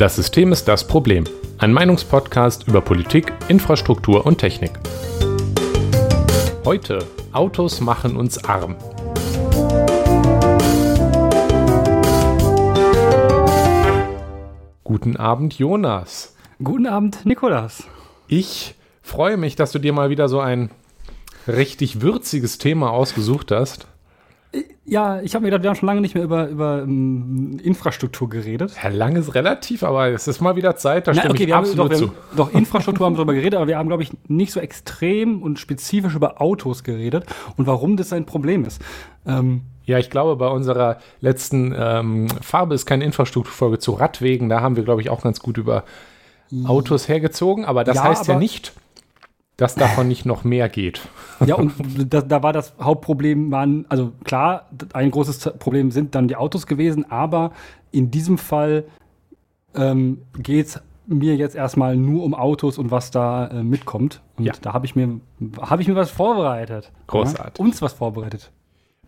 Das System ist das Problem. Ein Meinungspodcast über Politik, Infrastruktur und Technik. Heute Autos machen uns arm. Guten Abend, Jonas. Guten Abend, Nikolas. Ich freue mich, dass du dir mal wieder so ein richtig würziges Thema ausgesucht hast. Ja, ich habe mir gedacht, wir haben schon lange nicht mehr über, über um, Infrastruktur geredet. Ja, lang ist relativ, aber es ist mal wieder Zeit, da stimme okay, ich wir absolut haben, zu. doch, doch, Infrastruktur haben wir darüber geredet, aber wir haben, glaube ich, nicht so extrem und spezifisch über Autos geredet und warum das ein Problem ist. Ähm, ja, ich glaube, bei unserer letzten ähm, Farbe ist keine Infrastrukturfolge zu Radwegen. Da haben wir, glaube ich, auch ganz gut über Autos hergezogen. Aber das Ja, heißt ja aber- nicht, dass davon nicht noch mehr geht. Ja, und da, da war das Hauptproblem, waren, also klar, ein großes Problem sind dann die Autos gewesen, aber in diesem Fall ähm, geht es mir jetzt erstmal nur um Autos und was da äh, mitkommt. Und Ja. da habe ich, mir hab ich mir was vorbereitet. Großartig. Ja, uns was vorbereitet.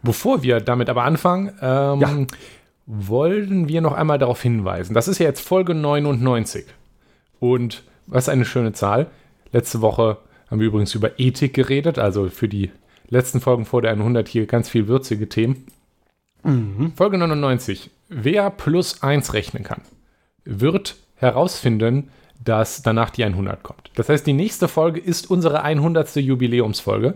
Bevor wir damit aber anfangen, ähm, Ja. wollen wir noch einmal darauf hinweisen. Das ist ja jetzt Folge 99. Und was eine schöne Zahl. Letzte Woche haben wir übrigens über Ethik geredet, also für die letzten Folgen vor der 100 hier ganz viel würzige Themen. Folge 99. Wer plus 1 rechnen kann, wird herausfinden, dass danach die 100 kommt. Das heißt, die nächste Folge ist unsere 100. Jubiläumsfolge.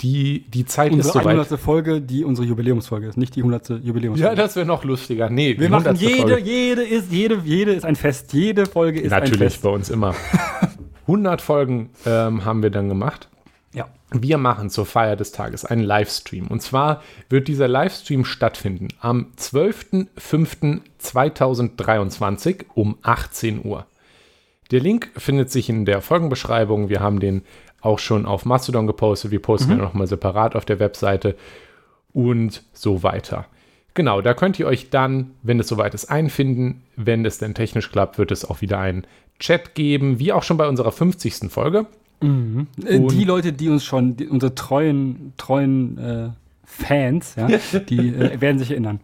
Die, die Zeit ist Unsere soweit. 100. Folge, die unsere Jubiläumsfolge ist, nicht die 100. Ja, Jubiläumsfolge. das wäre noch lustiger. Nee, wir machen 100. jede, Folge. jede ist, jede, jede ist ein Fest. Jede Folge ist ein Natürlich, Fest. bei uns immer. 100 Folgen ähm, haben wir dann gemacht. Ja. Wir machen zur Feier des Tages einen Livestream. Und zwar wird dieser Livestream stattfinden am 12.05.2023 um 18 Uhr. Der Link findet sich in der Folgenbeschreibung. Wir haben den auch schon auf Mastodon gepostet. Wir posten Mhm. ihn nochmal separat auf der Webseite und so weiter. Genau, da könnt ihr euch dann, wenn es soweit ist, einfinden. Wenn es denn technisch klappt, wird es auch wieder einen Chat geben, wie auch schon bei unserer 50. Folge. Äh, Und- die Leute, die uns schon, die, unsere treuen, treuen äh, Fans, ja, die äh, werden sich erinnern.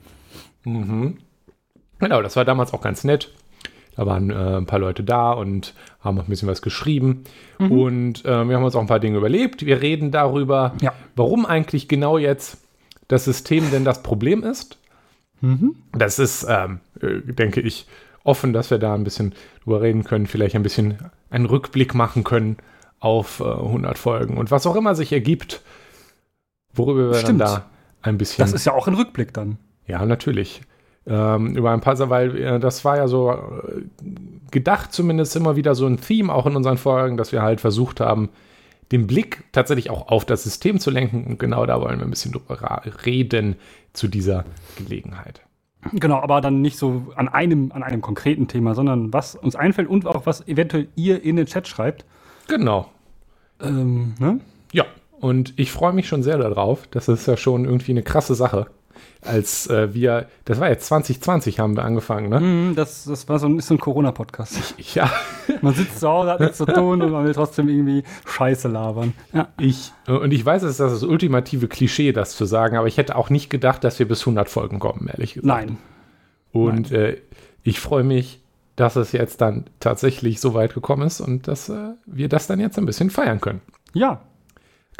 Genau, das war damals auch ganz nett. Da waren äh, ein paar Leute da und haben noch ein bisschen was geschrieben. Und äh, wir haben uns auch ein paar Dinge überlebt. Wir reden darüber, Ja. warum eigentlich genau jetzt das System denn das Problem ist. Das ist, ähm, äh, denke ich, offen, dass wir da ein bisschen drüber reden können, vielleicht ein bisschen einen Rückblick machen können auf äh, 100 Folgen und was auch immer sich ergibt, worüber wir Stimmt. dann da ein bisschen Das ist ja auch ein Rückblick dann. ja, natürlich. Ähm, über ein paar, weil äh, das war ja so äh, gedacht, zumindest immer wieder so ein Theme auch in unseren Folgen, dass wir halt versucht haben, den Blick tatsächlich auch auf das System zu lenken. Und genau da wollen wir ein bisschen drüber reden zu dieser Gelegenheit. Genau, aber dann nicht so an einem, an einem konkreten Thema, sondern was uns einfällt und auch was eventuell ihr in den Chat schreibt. Genau. Ähm, ne? Ja, und ich freue mich schon sehr darauf. Das ist ja schon irgendwie eine krasse Sache. Als äh, wir, das war jetzt 2020 haben wir angefangen, ne? Mhm, Das, das war so ein, ist so ein Corona-Podcast. Ja, Man sitzt zu Hause, hat nichts zu tun und man will trotzdem irgendwie Scheiße labern. Ja. Ich, und ich weiß, es ist das ultimative Klischee, das zu sagen, aber ich hätte auch nicht gedacht, dass wir bis 100 Folgen kommen, ehrlich gesagt. Nein. Und äh, ich freue mich, dass es jetzt dann tatsächlich so weit gekommen ist und dass äh, wir das dann jetzt ein bisschen feiern können. Ja.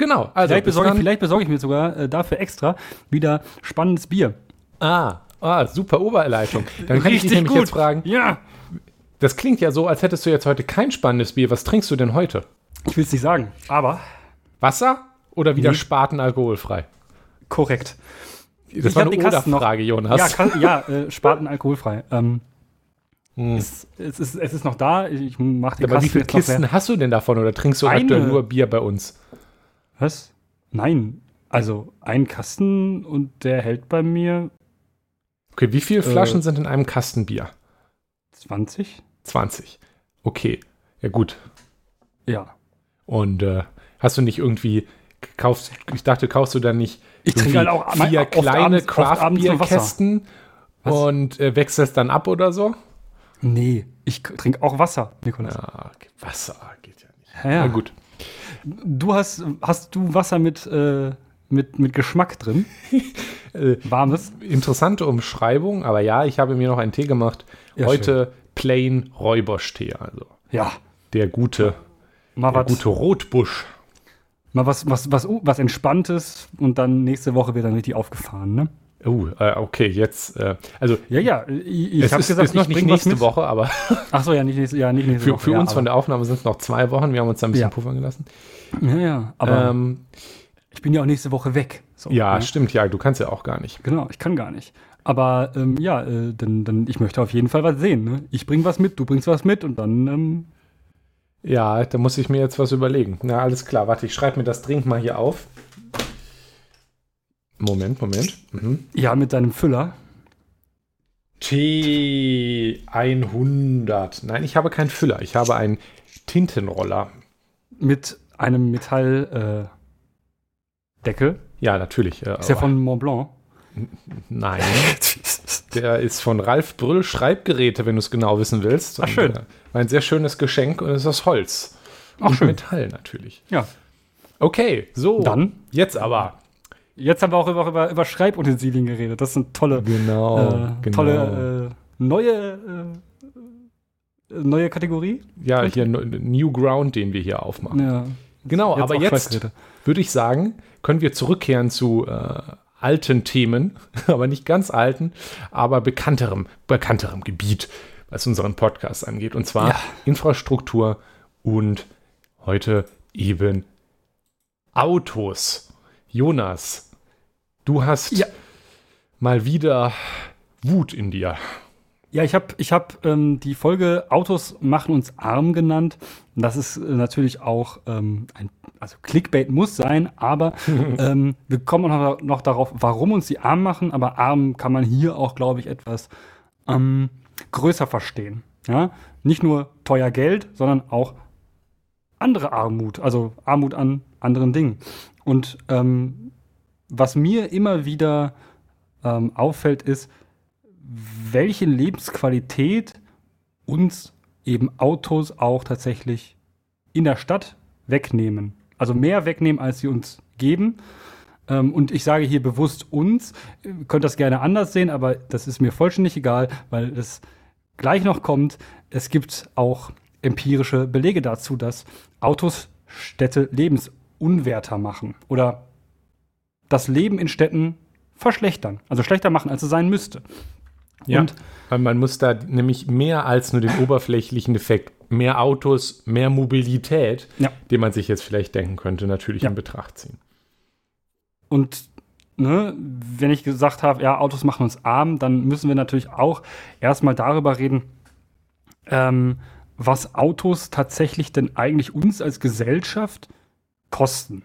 Genau. Also, Vielleicht besorge, ich, vielleicht besorge ich mir sogar äh, dafür extra wieder spannendes Bier. Ah, ah, super Oberleitung. Dann kann ich dich nämlich jetzt fragen, Ja. das klingt ja so, als hättest du jetzt heute kein spannendes Bier. Was trinkst du denn heute? Ich will es nicht sagen, aber Wasser oder wieder Nee. Spaten alkoholfrei? korrekt. Das Ich war eine. Oder-Frage, Jonas. Ja, kann, ja äh, Spaten alkoholfrei. Ähm, Hm. es, es, ist, es ist noch da. Ich mache den aber wie Kasten viele noch leer. Kisten hast du denn davon oder trinkst du Eine. aktuell nur Bier bei uns? Was? Nein. Also ein Kasten und der hält bei mir Okay, wie viele Flaschen Äh. sind in einem Kasten Bier? 20. 20. Okay, ja gut. Ja. Und äh, hast du nicht irgendwie kaufst, ich dachte, kaufst du dann nicht Ich trinke halt auch vier kleine. Craft-Bier-Kästen und äh, wechselst dann ab oder so? Nee, ich trinke auch Wasser, Nikolas. Ja, okay, Wasser geht ja nicht. Ja, ja. Na gut. Du hast, hast du Wasser mit, äh, mit, mit Geschmack drin? Äh, Warmes? interessante Umschreibung, aber ja, ich habe mir noch einen Tee gemacht. Ja, Heute Plain Räuberstee, also Ja. der gute, Mal der was, gute Rotbusch. mal was, was, was, was Entspanntes und dann nächste Woche wird dann richtig aufgefahren, ne? Oh, äh, okay, jetzt, äh, also Ja, ja. Ich, ich es habe gesagt, ist noch ich nicht nächste mit. Woche, aber Ach so, ja, nicht nächste, ja, nicht nächste für, Woche. für ja, uns von der Aufnahme sind es noch zwei Wochen. Wir haben uns da ein bisschen Ja. puffern gelassen. Ja, ja. Aber ähm, ich bin ja auch nächste Woche weg. So, ja, ne? stimmt, ja, du kannst ja auch gar nicht. Genau, ich kann gar nicht. Aber ähm, ja, äh, dann, dann, ich möchte auf jeden Fall was sehen. Ne? Ich bring was mit, du bringst was mit und dann, ähm, Ja, da muss ich mir jetzt was überlegen. Na, alles klar, warte, ich schreibe mir das dringend mal hier auf. Moment, Moment. Mhm. ja, mit deinem Füller. T100. Nein, ich habe keinen Füller. Ich habe einen Tintenroller. Mit einem Metalldeckel. Äh. Ja, natürlich. Äh, Ist ja aber- von Mont Blanc. Nein, der ist von Ralf Brüll Schreibgeräte, wenn du es genau wissen willst. Ach, schön. Und, äh, ein sehr schönes Geschenk und es ist aus Holz. Ach, und schön. Metall natürlich. ja. Okay, so. Dann? Jetzt aber. Jetzt haben wir auch über, über, über Schreibutensilien geredet. Das sind tolle, Genau. äh, genau. tolle äh, neue, äh, neue Kategorie. ja, hier no- New Ground, den wir hier aufmachen. Ja. Genau, aber auch jetzt würde ich sagen, können wir zurückkehren zu äh, alten Themen, aber nicht ganz alten, aber bekannterem, bekannterem Gebiet, was unseren Podcast angeht. Und zwar Ja. Infrastruktur und heute eben Autos. Jonas, du hast Ja. mal wieder Wut in dir. Ja, ich habe ich hab, ähm, die Folge Autos machen uns arm genannt. Und Das ist äh, natürlich auch ähm, ein, also Clickbait muss sein, aber ähm, wir kommen noch, noch darauf, warum uns die arm machen. Aber arm kann man hier auch, glaube ich, etwas ähm, größer verstehen. Ja? Nicht nur teuer Geld, sondern auch andere Armut, also Armut an anderen Dingen. Und ähm, was mir immer wieder ähm, auffällt, ist, welche Lebensqualität uns eben Autos auch tatsächlich in der Stadt wegnehmen. Also mehr wegnehmen, als sie uns geben. Ähm, und ich sage hier bewusst uns, ihr könnt das gerne anders sehen, aber das ist mir vollständig egal, weil es gleich noch kommt. Es gibt auch empirische Belege dazu, dass Autos Städte lebensunwerter machen oder das Leben in Städten verschlechtern, also schlechter machen, als es sein müsste. Und weil man muss da nämlich mehr als nur den oberflächlichen Effekt, mehr Autos, mehr Mobilität, Ja. den man sich jetzt vielleicht denken könnte, natürlich Ja. in Betracht ziehen. Und ne, wenn ich gesagt habe, ja, Autos machen uns arm, dann müssen wir natürlich auch erstmal darüber reden, ähm, was Autos tatsächlich denn eigentlich uns als Gesellschaft kosten.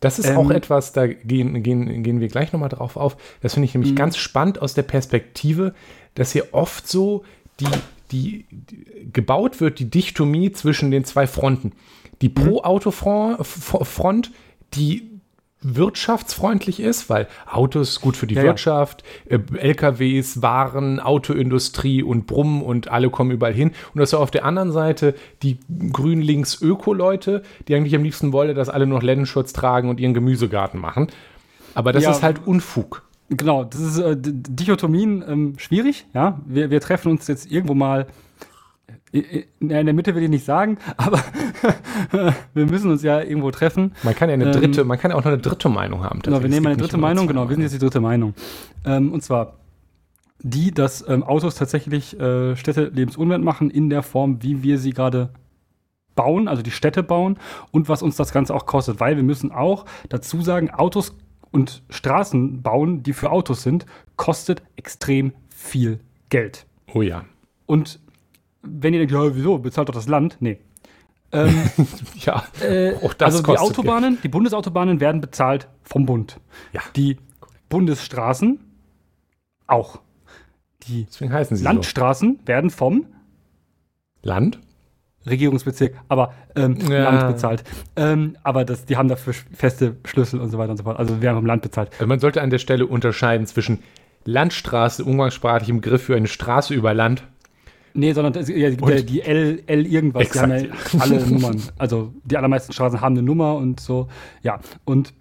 Das ist Ähm, auch etwas, da gehen, gehen, gehen wir gleich nochmal drauf auf. Das finde ich nämlich Mhm. ganz spannend aus der Perspektive, dass hier oft so die, die, die gebaut wird, die Dichtomie zwischen den zwei Fronten. Die Pro-Auto-Front, die wirtschaftsfreundlich ist, weil Autos gut für die Ja, ja. Wirtschaft, äh, LKWs, Waren, Autoindustrie und Brummen und alle kommen überall hin. Und das ist auf der anderen Seite die grün-links-Öko-Leute, die eigentlich am liebsten wollen, dass alle noch Lendenschutz tragen und ihren Gemüsegarten machen. Aber das Ja. ist halt Unfug. Genau, das ist äh, Dichotomien ähm, schwierig, ja. Wir, wir treffen uns jetzt irgendwo mal in der Mitte will ich nicht sagen, aber wir müssen uns ja irgendwo treffen. Man kann ja eine Ähm, dritte, man kann ja auch noch eine dritte Meinung haben. Genau, wir nehmen eine dritte Meinung, genau, wir sind jetzt die dritte Meinung. Ähm, und zwar die, dass ähm, Autos tatsächlich äh, Städte lebensunwert machen in der Form, wie wir sie gerade bauen, also die Städte bauen und was uns das Ganze auch kostet, weil wir müssen auch dazu sagen, Autos und Straßen bauen, die für Autos sind, kostet extrem viel Geld. Oh ja. Und wenn ihr denkt, ja, wieso, bezahlt doch das Land? Nee. Ähm, Ja, äh, auch das also die Autobahnen, die Bundesautobahnen werden bezahlt vom Bund. Ja. Die Bundesstraßen auch. Die deswegen heißen sie Landstraßen werden vom so. Land? Regierungsbezirk, aber ähm, Ja. Land bezahlt. Ähm, aber das, die haben dafür feste Schlüssel und so weiter und so fort. Also werden vom Land bezahlt. Also man sollte an der Stelle unterscheiden zwischen Landstraße, umgangssprachlichem Griff für eine Straße über Land. Nee, sondern das, ja, die, die L, L irgendwas, die haben ja Exakt. alle Nummern. Also die allermeisten Straßen haben eine Nummer und so. Ja, und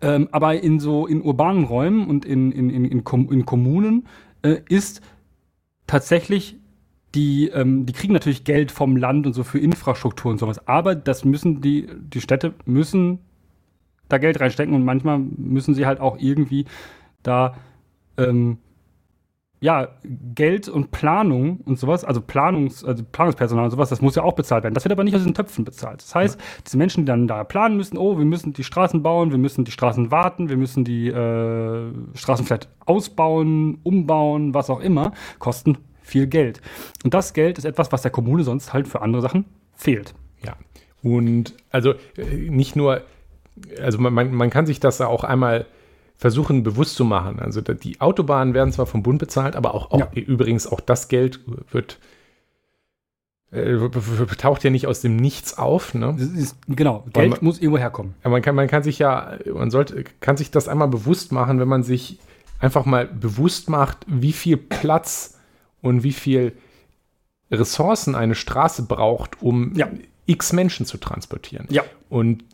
ähm, aber in so in urbanen Räumen und in, in, in, in, Kom in Kommunen äh, ist tatsächlich die, ähm, die kriegen natürlich Geld vom Land und so für Infrastruktur und sowas. Aber das müssen die, die Städte müssen da Geld reinstecken und manchmal müssen sie halt auch irgendwie da ähm, ja, Geld und Planung und sowas, also Planungs, also Planungspersonal und sowas, das muss ja auch bezahlt werden. Das wird aber nicht aus den Töpfen bezahlt. Das heißt, ja. diese Menschen, die dann da planen müssen, oh, wir müssen die Straßen bauen, wir müssen die Straßen warten, wir müssen die äh, Straßen vielleicht ausbauen, umbauen, was auch immer, kosten viel Geld. Und das Geld ist etwas, was der Kommune sonst halt für andere Sachen fehlt. Ja. Und also äh, nicht nur, also man, man kann sich das auch einmal versuchen bewusst zu machen. Also die Autobahnen werden zwar vom Bund bezahlt, aber auch, auch ja. übrigens auch das Geld wird äh, taucht ja nicht aus dem Nichts auf. Ne? Ist, genau, Geld man, muss irgendwo herkommen. Ja, man kann, man kann sich ja, man sollte, kann sich das einmal bewusst machen, wenn man sich einfach mal bewusst macht, wie viel Platz und wie viel Ressourcen eine Straße braucht, um ja. x Menschen zu transportieren. Ja. Und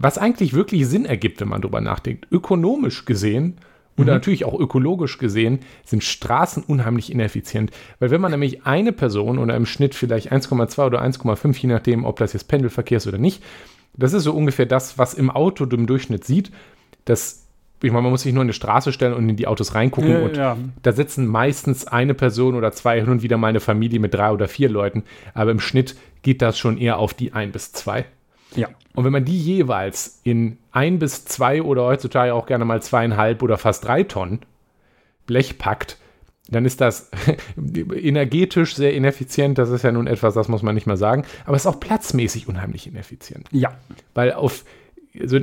was eigentlich wirklich Sinn ergibt, wenn man drüber nachdenkt. Ökonomisch gesehen und mhm. natürlich auch ökologisch gesehen sind Straßen unheimlich ineffizient. Weil wenn man nämlich eine Person oder im Schnitt vielleicht 1,2 oder 1,5, je nachdem, ob das jetzt Pendelverkehr ist oder nicht, das ist so ungefähr das, was im Auto im Durchschnitt sieht. Das, ich meine, man muss sich nur in die Straße stellen und in die Autos reingucken ja, und ja. da sitzen meistens eine Person oder zwei, hin und wieder mal eine Familie mit drei oder vier Leuten. Aber im Schnitt geht das schon eher auf die ein bis zwei. Ja. Und wenn man die jeweils in ein bis zwei oder heutzutage auch gerne mal zweieinhalb oder fast drei Tonnen Blech packt, dann ist das energetisch sehr ineffizient. Das ist ja nun etwas, das muss man nicht mal sagen. Aber es ist auch platzmäßig unheimlich ineffizient. Ja. Weil auf, also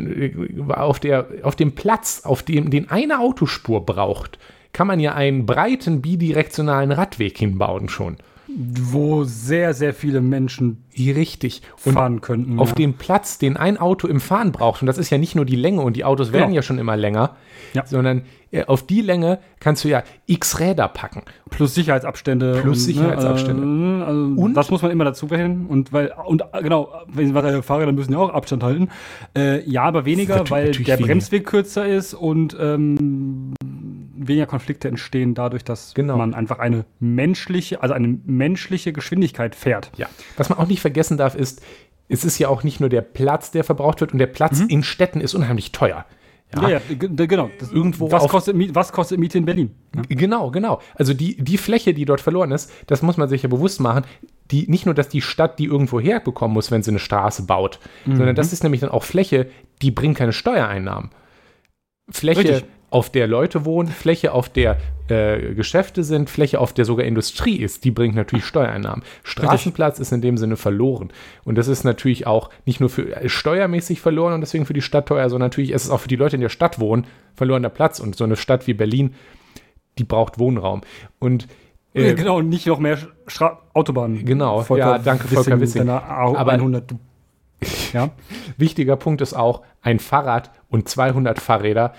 auf, der, auf dem Platz, auf dem den eine Autospur braucht, kann man ja einen breiten bidirektionalen Radweg hinbauen schon wo sehr, sehr viele Menschen richtig fahren könnten. Auf ja. dem Platz, den ein Auto im Fahren braucht, und das ist ja nicht nur die Länge, und die Autos werden genau. ja schon immer länger, ja. sondern äh, auf die Länge kannst du ja x Räder packen. Plus Sicherheitsabstände. Plus und, Sicherheitsabstände. Ne, also, und das muss man immer dazu rechnen. Und weil, und äh, genau, wenn Fahrräder müssen ja auch Abstand halten. Äh, ja, aber weniger, weil der Bremsweg kürzer ist und ähm, weniger Konflikte entstehen dadurch, dass genau. man einfach eine menschliche, also eine menschliche Geschwindigkeit fährt. Ja. Was man auch nicht vergessen darf, ist, es ist ja auch nicht nur der Platz, der verbraucht wird und der Platz mhm. in Städten ist unheimlich teuer. Ja, ja, ja genau. Das, Irgendwo was, kostet, was kostet Miete in Berlin? Ja. Genau, genau. Also die, die Fläche, die dort verloren ist, das muss man sich ja bewusst machen. Die, nicht nur, dass die Stadt die irgendwo herbekommen muss, wenn sie eine Straße baut, mhm. sondern das ist nämlich dann auch Fläche, die bringt keine Steuereinnahmen. Fläche, Richtig auf der Leute wohnen, Fläche, auf der äh, Geschäfte sind, Fläche, auf der sogar Industrie ist, die bringt natürlich Steuereinnahmen. Straßenplatz ist in dem Sinne verloren. Und das ist natürlich auch nicht nur für äh, steuermäßig verloren und deswegen für die Stadt teuer, sondern natürlich ist es auch für die Leute in der Stadt wohnen verlorener Platz. Und so eine Stadt wie Berlin, die braucht Wohnraum. Und äh, genau, nicht noch mehr Stra Autobahnen. Genau, Volker ja, danke Volker Wissing. Aber 100, ja. wichtiger Punkt ist auch, ein Fahrrad und 200 Fahrräder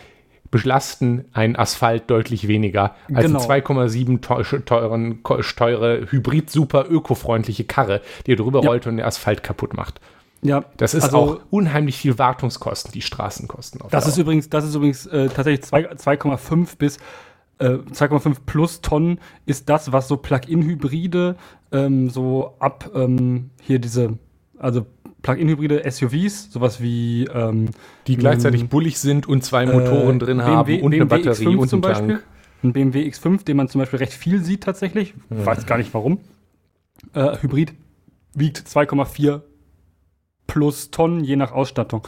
belasten einen Asphalt deutlich weniger als genau. eine 2,7 teuren, teure, hybrid super ökofreundliche Karre, die drüber ja. rollt und den Asphalt kaputt macht. Ja, das ist also, auch unheimlich viel Wartungskosten, die Straßenkosten. Das ist, übrigens, das ist übrigens äh, tatsächlich 2,5 bis äh, 2,5 plus Tonnen ist das, was so Plug-in-Hybride ähm, so ab ähm, hier diese, also Plug-in-Hybride SUVs, sowas wie ähm, die gleichzeitig ähm, bullig sind und zwei Motoren äh, drin BMW, haben und BMW eine Batterie X5 und zum Beispiel. Tank. Ein BMW X5, den man zum Beispiel recht viel sieht tatsächlich. Ja. Weiß gar nicht warum. Äh, Hybrid wiegt 2,4 plus Tonnen je nach Ausstattung.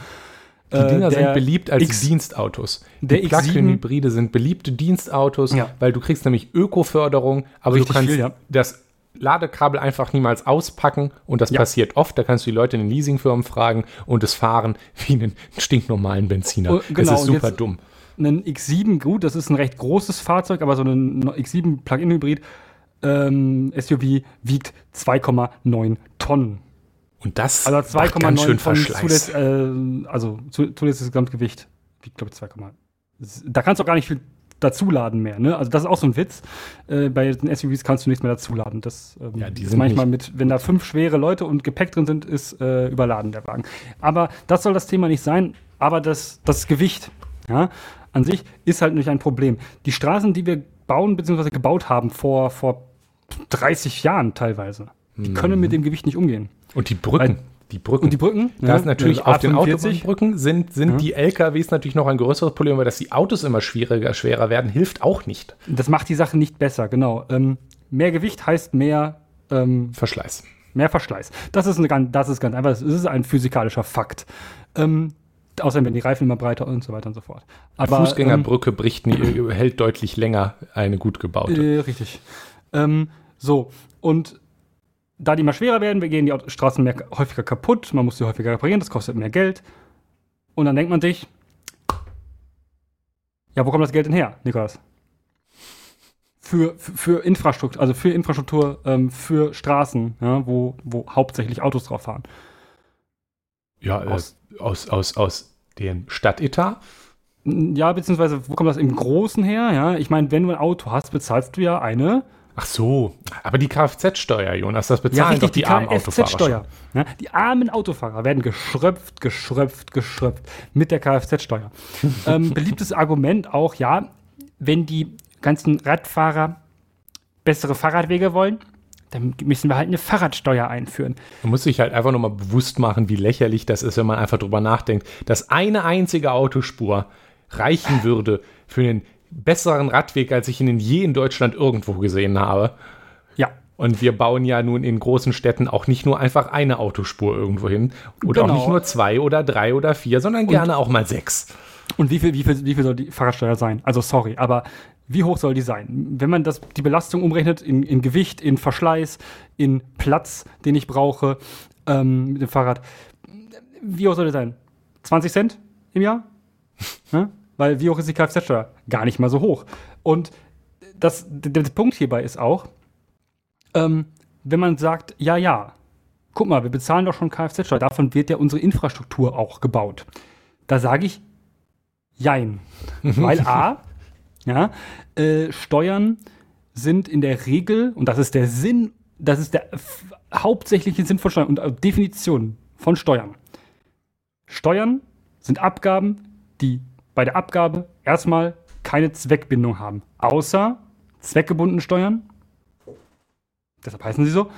Die Dinger äh, sind beliebt als X, Dienstautos. Die Plug-in-Hybride sind beliebte Dienstautos, ja. weil du kriegst nämlich Ökoförderung, aber Richtig du kannst viel, ja. das Ladekabel einfach niemals auspacken und das ja. passiert oft. Da kannst du die Leute in den Leasingfirmen fragen und es fahren wie einen stinknormalen Benziner. Oh, genau, das ist super dumm. Ein X7, gut, das ist ein recht großes Fahrzeug, aber so ein X7 Plug-in-Hybrid ähm, SUV wiegt 2,9 Tonnen. Und das also 2,9 Tonnen zulässt, äh, also zulässiges Gesamtgewicht wiegt, glaube ich, 2, da kannst du auch gar nicht viel dazuladen mehr. Ne? Also das ist auch so ein Witz. Äh, bei den SUVs kannst du nichts mehr dazuladen. Das ähm, ja, ist manchmal mit, wenn da fünf schwere Leute und Gepäck drin sind, ist äh, überladen der Wagen. Aber das soll das Thema nicht sein. Aber das, das Gewicht ja, an sich ist halt nicht ein Problem. Die Straßen, die wir bauen bzw. gebaut haben vor, vor 30 Jahren teilweise. Die Mhm. können mit dem Gewicht nicht umgehen. Und die Brücken. Weil- die Brücken. Und die Brücken? da ist natürlich also auf den A45, Autobahnbrücken sind, sind Ja. die LKWs natürlich noch ein größeres Problem, weil dass die Autos immer schwieriger, schwerer werden, hilft auch nicht. Das macht die Sache nicht besser, genau. Ähm, mehr Gewicht heißt mehr, ähm, Verschleiß. mehr Verschleiß. Das ist, eine, ganz- das ist ganz einfach, das ist ein physikalischer Fakt. Ähm, außerdem werden die Reifen immer breiter und so weiter und so fort. Eine Aber, Fußgängerbrücke bricht nie, hält deutlich länger eine gut gebaute. Äh, richtig. Ähm, so, und da die immer schwerer werden, gehen die Straßen mehr, häufiger kaputt, man muss sie häufiger reparieren, das kostet mehr Geld. Und dann denkt man sich, ja, wo kommt das Geld denn her, Nikolas? Für, für, für Infrastruktur, also für Infrastruktur, ähm, für Straßen, ja, wo, wo hauptsächlich Autos drauf fahren. ja, äh, aus- aus, aus, aus dem Stadtetat. Ja, beziehungsweise, wo kommt das im Großen her? Ja, ich meine, wenn du ein Auto hast, bezahlst du ja eine Ach so, aber die Kfz-Steuer, Jonas, das bezahlen doch die, armen Autofahrer. Ja, die armen Autofahrer werden geschröpft, geschröpft, geschröpft mit der Kfz-Steuer. ähm, beliebtes Argument auch, ja, wenn die ganzen Radfahrer bessere Fahrradwege wollen, dann müssen wir halt eine Fahrradsteuer einführen. Man muss sich halt einfach nochmal bewusst machen, wie lächerlich das ist, wenn man einfach drüber nachdenkt, dass eine einzige Autospur reichen würde für einen besseren Radweg, als ich ihn je in Deutschland irgendwo gesehen habe. Ja, Und wir bauen ja nun in großen Städten auch nicht nur einfach eine Autospur irgendwo hin. Oder auch Genau. nicht nur zwei oder drei oder vier, sondern gerne auch mal sechs. Und wie viel, wie viel, wie viel soll die Fahrradsteuer sein? Also sorry, aber wie hoch soll die sein? Wenn man das, die Belastung umrechnet in, in Gewicht, in Verschleiß, in Platz, den ich brauche ähm, mit dem Fahrrad, wie hoch soll die sein? 20 Cent im Jahr? ja? Weil wie hoch ist die Kfz-Steuer? Gar nicht mal so hoch. Und das, der, der Punkt hierbei ist auch, ähm, wenn man sagt, ja, ja, guck mal, wir bezahlen doch schon Kfz-Steuer, davon wird ja unsere Infrastruktur auch gebaut. Da sage ich, jein. Weil A, ja, äh, Steuern sind in der Regel, und das ist der Sinn, das ist der hauptsächliche Sinn von Steuern und äh, Definition von Steuern. Steuern sind Abgaben, die bei der Abgabe erstmal keine Zweckbindung haben, außer zweckgebundene Steuern. Deshalb heißen sie so.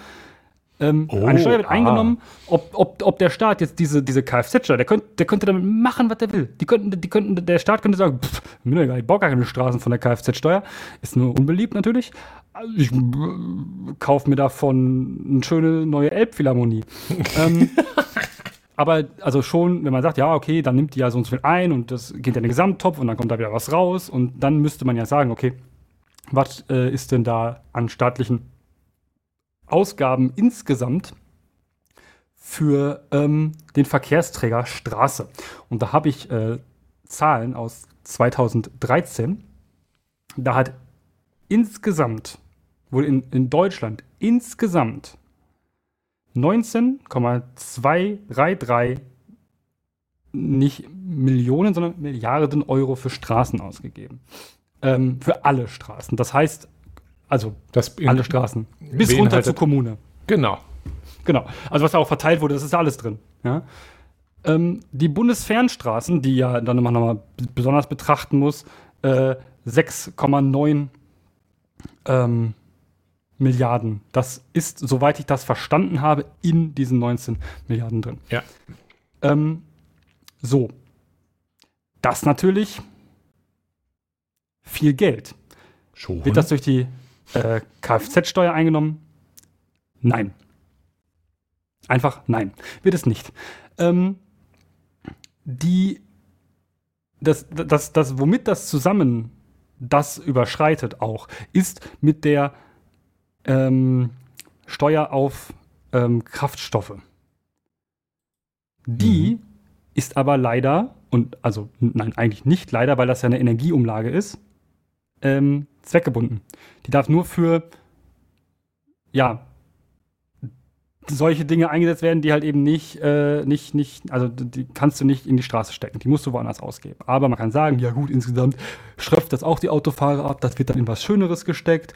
Ähm, Oh, eine Steuer wird ah. eingenommen, ob, ob, ob der Staat jetzt diese, diese Kfz-Steuer, der, könnt, der könnte damit machen, was er will. Die könnten, die könnten, der Staat könnte sagen, pff, mir egal, ich baue gar keine Straßen von der Kfz-Steuer. Ist nur unbeliebt natürlich. Also Ich äh, kaufe mir davon eine schöne neue Elbphilharmonie. ähm, aber also schon, wenn man sagt, ja, okay, dann nimmt die ja so und so viel ein und das geht in den Gesamttopf und dann kommt da wieder was raus und dann müsste man ja sagen, okay, was äh, ist denn da an staatlichen Ausgaben insgesamt für ähm, den Verkehrsträger Straße? Und da habe ich äh, Zahlen aus 2013. Da hat insgesamt, wurde in, in Deutschland insgesamt 19,233 nicht Millionen, sondern Milliarden Euro für Straßen ausgegeben. Ähm, für alle Straßen. Das heißt, also Das alle Straßen. Bis runter zur Kommune. Genau. Genau. Also was da auch verteilt wurde, das ist da alles drin. Ja? Ähm, die Bundesfernstraßen, die ja dann immer nochmal besonders betrachten muss, äh, 6,9 ähm, Milliarden. Das ist, soweit ich das verstanden habe, in diesen 19 Milliarden drin. Ja. Ähm, so. Das natürlich viel Geld. Schon. Wird das durch die äh, Kfz-Steuer eingenommen? Nein. Einfach nein. Wird es nicht. Ähm, die, das, das, das, womit das zusammen das überschreitet auch, ist mit der ähm, Steuer auf ähm, Kraftstoffe. Die ist aber leider, und also nein, eigentlich nicht leider, weil das ja eine Energieumlage ist, ähm, zweckgebunden. Die darf nur für, ja, solche Dinge eingesetzt werden, die halt eben nicht, äh, nicht, nicht, also die kannst du nicht in die Straße stecken. Die musst du woanders ausgeben. Aber man kann sagen, ja gut, insgesamt schröpft das auch die Autofahrer ab, das wird dann in was Schöneres gesteckt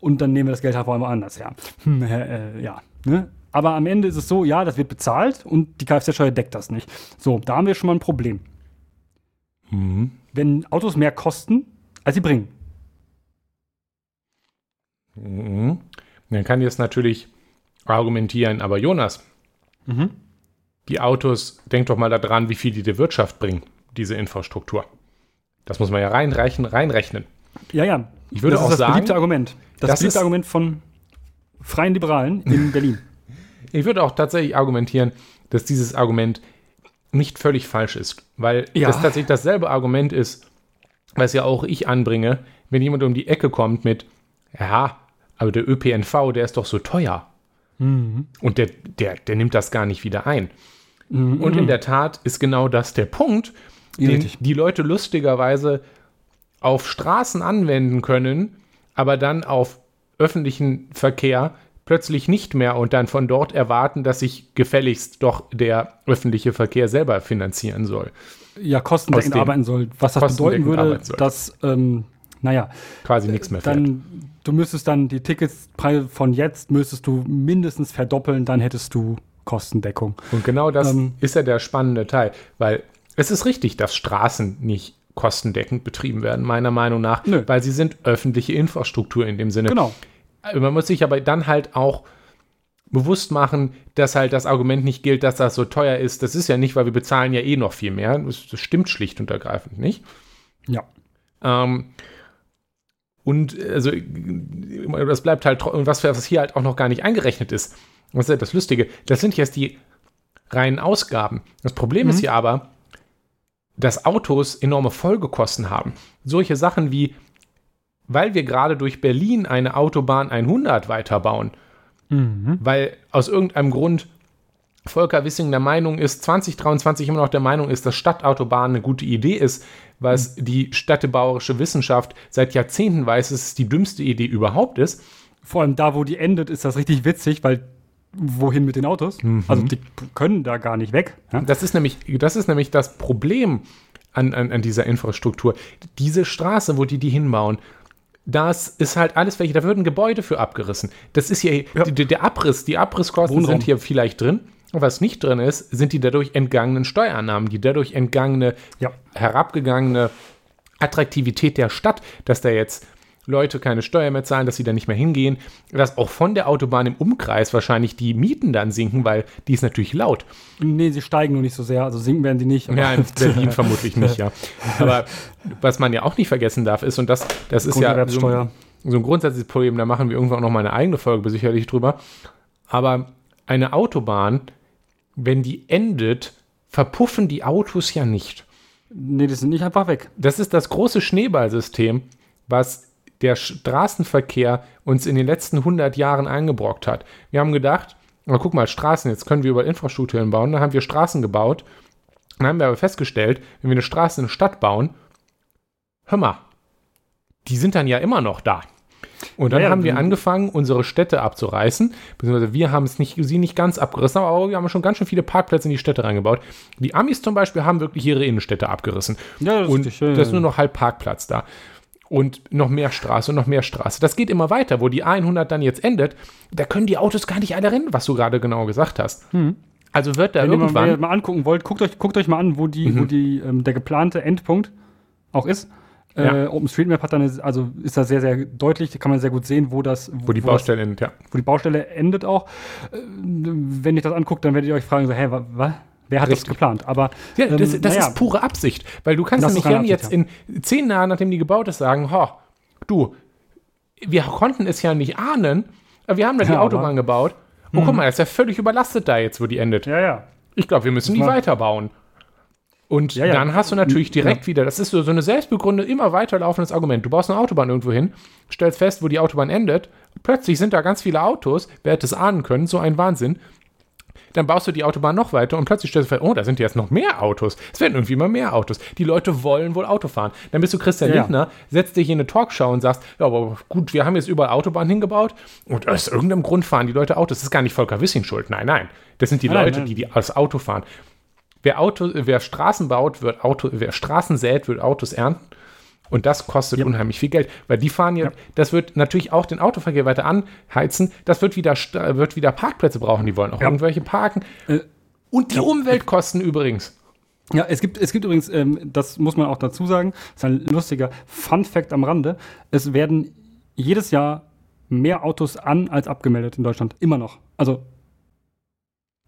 und dann nehmen wir das Geld halt woanders her. Hm, äh, äh, ja, ne? Aber am Ende ist es so, ja, das wird bezahlt und die Kfz-Steuer deckt das nicht. So, da haben wir schon mal ein Problem. Mhm. Wenn Autos mehr kosten, als sie bringen. Mhm. Dann kann jetzt natürlich argumentieren, aber Jonas, Mhm. die Autos, denk doch mal daran, wie viel die der Wirtschaft bringen, diese Infrastruktur. Das muss man ja reinreichen, reinrechnen. Ja, ja. Ich würde das auch ist das sagen, beliebte Argument. Das, das beliebte Argument von Freien Liberalen in Berlin. Ich würde auch tatsächlich argumentieren, dass dieses Argument nicht völlig falsch ist, weil Ja. das tatsächlich dasselbe Argument ist, was ja auch ich anbringe, wenn jemand um die Ecke kommt mit, ja, aber der ÖPNV, der ist doch so teuer. Mhm. Und der, der, der nimmt das gar nicht wieder ein. Und in der Tat ist genau das der Punkt, Ja, den richtig. die Leute lustigerweise auf Straßen anwenden können, aber dann auf öffentlichen Verkehr plötzlich nicht mehr und dann von dort erwarten, dass sich gefälligst doch der öffentliche Verkehr selber finanzieren soll. Ja, kostendeckend arbeiten soll. Was das bedeuten würde, dass, ähm, naja, Quasi nichts mehr fährt. dann, du müsstest dann die Ticketspreise von jetzt müsstest du mindestens verdoppeln, dann hättest du Kostendeckung. Und genau das Ähm, ist ja der spannende Teil, weil es ist richtig, dass Straßen nicht kostendeckend betrieben werden, meiner Meinung nach, Nö. weil sie sind öffentliche Infrastruktur in dem Sinne. Genau. Man muss sich aber dann halt auch bewusst machen, dass halt das Argument nicht gilt, dass das so teuer ist. Das ist ja nicht, weil wir bezahlen ja eh noch viel mehr. Das, das stimmt schlicht und ergreifend nicht. Ja. Ähm, und also das bleibt halt, und was, was hier halt auch noch gar nicht eingerechnet ist, das ist ja das Lustige, das sind jetzt die reinen Ausgaben. Das Problem ist hier aber, dass Autos enorme Folgekosten haben. Solche Sachen wie, weil wir gerade durch Berlin eine Autobahn 100 weiterbauen, Mhm. weil aus irgendeinem Grund Volker Wissing der Meinung ist, 2023 immer noch der Meinung ist, dass Stadtautobahn eine gute Idee ist, was die städtebauerische Wissenschaft seit Jahrzehnten weiß, dass es die dümmste Idee überhaupt ist. Vor allem da, wo die endet, ist das richtig witzig, weil wohin mit den Autos? Mhm. Also die können da gar nicht weg. Ja? Das ist nämlich das, ist nämlich das Problem an, an, an dieser Infrastruktur. Diese Straße, wo die die hinbauen, das ist halt alles welche, da würden Gebäude für abgerissen. Das ist hier, Ja. die, der Abriss, die Abrisskosten Wohnraum. sind hier vielleicht drin. Und was nicht drin ist, sind die dadurch entgangenen Steuereinnahmen, die dadurch entgangene, Ja. herabgegangene Attraktivität der Stadt, dass da jetzt Leute keine Steuer mehr zahlen, dass sie da nicht mehr hingehen, dass auch von der Autobahn im Umkreis wahrscheinlich die Mieten dann sinken, weil die ist natürlich laut. Nee, sie steigen nur nicht so sehr, also sinken werden die nicht. Ja, in Berlin vermutlich nicht, ja. Aber was man ja auch nicht vergessen darf, ist, und das, das ist ja so, ein- so ein grundsätzliches Problem, da machen wir irgendwann auch noch mal eine eigene Folge sicherlich drüber. Aber eine Autobahn, wenn die endet, verpuffen die Autos ja nicht. Nee, die sind nicht einfach weg. Das ist das große Schneeballsystem, was der Straßenverkehr uns in den letzten 100 Jahren eingebrockt hat. Wir haben gedacht, na, guck mal, Straßen, jetzt können wir über Infrastruktur bauen. Dann haben wir Straßen gebaut. Dann haben wir aber festgestellt, wenn wir eine Straße in eine Stadt bauen, hör mal, die sind dann ja immer noch da. Und dann Ja, haben wir angefangen, unsere Städte abzureißen, beziehungsweise wir haben es nicht, sie nicht ganz abgerissen, aber wir haben schon ganz schön viele Parkplätze in die Städte reingebaut. Die Amis zum Beispiel haben wirklich ihre Innenstädte abgerissen. Ja, das ist und ja, da ist nur noch halb Parkplatz da. Und noch mehr Straße und noch mehr Straße. Das geht immer weiter, wo die 100 dann jetzt endet. Da können die Autos gar nicht alle rennen, was du gerade genau gesagt hast. Also wird da Wenn mal, wenn ihr irgendwann. mal angucken wollt, guckt euch, guckt euch mal an, wo, die, wo die, ähm, der geplante Endpunkt auch ist. Ja. Äh, OpenStreetMap hat dann, eine, also ist da sehr, sehr deutlich, da kann man sehr gut sehen, wo das, Wo die das, Baustelle endet, ja. wo die Baustelle endet auch. Äh, wenn ihr das anguckt, dann werdet ihr euch fragen, so, hä, wa, wa? Wer hat Richtig. das geplant? Aber Ja, das, ähm, das naja, ist pure Absicht. Weil du kannst Das nämlich dann jetzt in zehn Jahren, nachdem die gebaut ist, sagen, ho, du, wir konnten es ja nicht ahnen, aber wir haben da die Ja, aber- Autobahn gebaut. Oh, guck mal, das ist ja völlig überlastet da jetzt, wo die endet. Ja, ja. Ich glaube, wir müssen die war- weiterbauen. Und Ja, ja. dann hast du natürlich direkt wieder, das ist so, so eine selbstbegründete, immer weiterlaufendes Argument. Du baust eine Autobahn irgendwo hin, stellst fest, wo die Autobahn endet, plötzlich sind da ganz viele Autos, wer hätte es ahnen können, so ein Wahnsinn. Dann baust du die Autobahn noch weiter und plötzlich stellst du fest, oh, da sind jetzt noch mehr Autos. Es werden irgendwie immer mehr Autos. Die Leute wollen wohl Auto fahren. Dann bist du Christian Ja. Lindner, setzt dich in eine Talkshow und sagst, ja, aber gut, wir haben jetzt überall Autobahnen hingebaut und aus irgendeinem Grund fahren die Leute Autos. Das ist gar nicht Volker Wissing schuld. Nein, nein. Das sind die Nein, Leute, nein. die, die das Auto fahren. Wer, Auto, wer Straßen baut, wird Auto, wer Straßen sät, wird Autos ernten. Und das kostet unheimlich viel Geld, weil die fahren ja, das wird natürlich auch den Autoverkehr weiter anheizen. Das wird wieder, Sta- wird wieder Parkplätze brauchen. Die wollen auch Ja. irgendwelche parken. Äh, Und die Umweltkosten übrigens. Ja, es gibt, es gibt übrigens, ähm, das muss man auch dazu sagen, das ist ein lustiger Fun-Fact am Rande. Es werden jedes Jahr mehr Autos an als abgemeldet in Deutschland. Immer noch. Also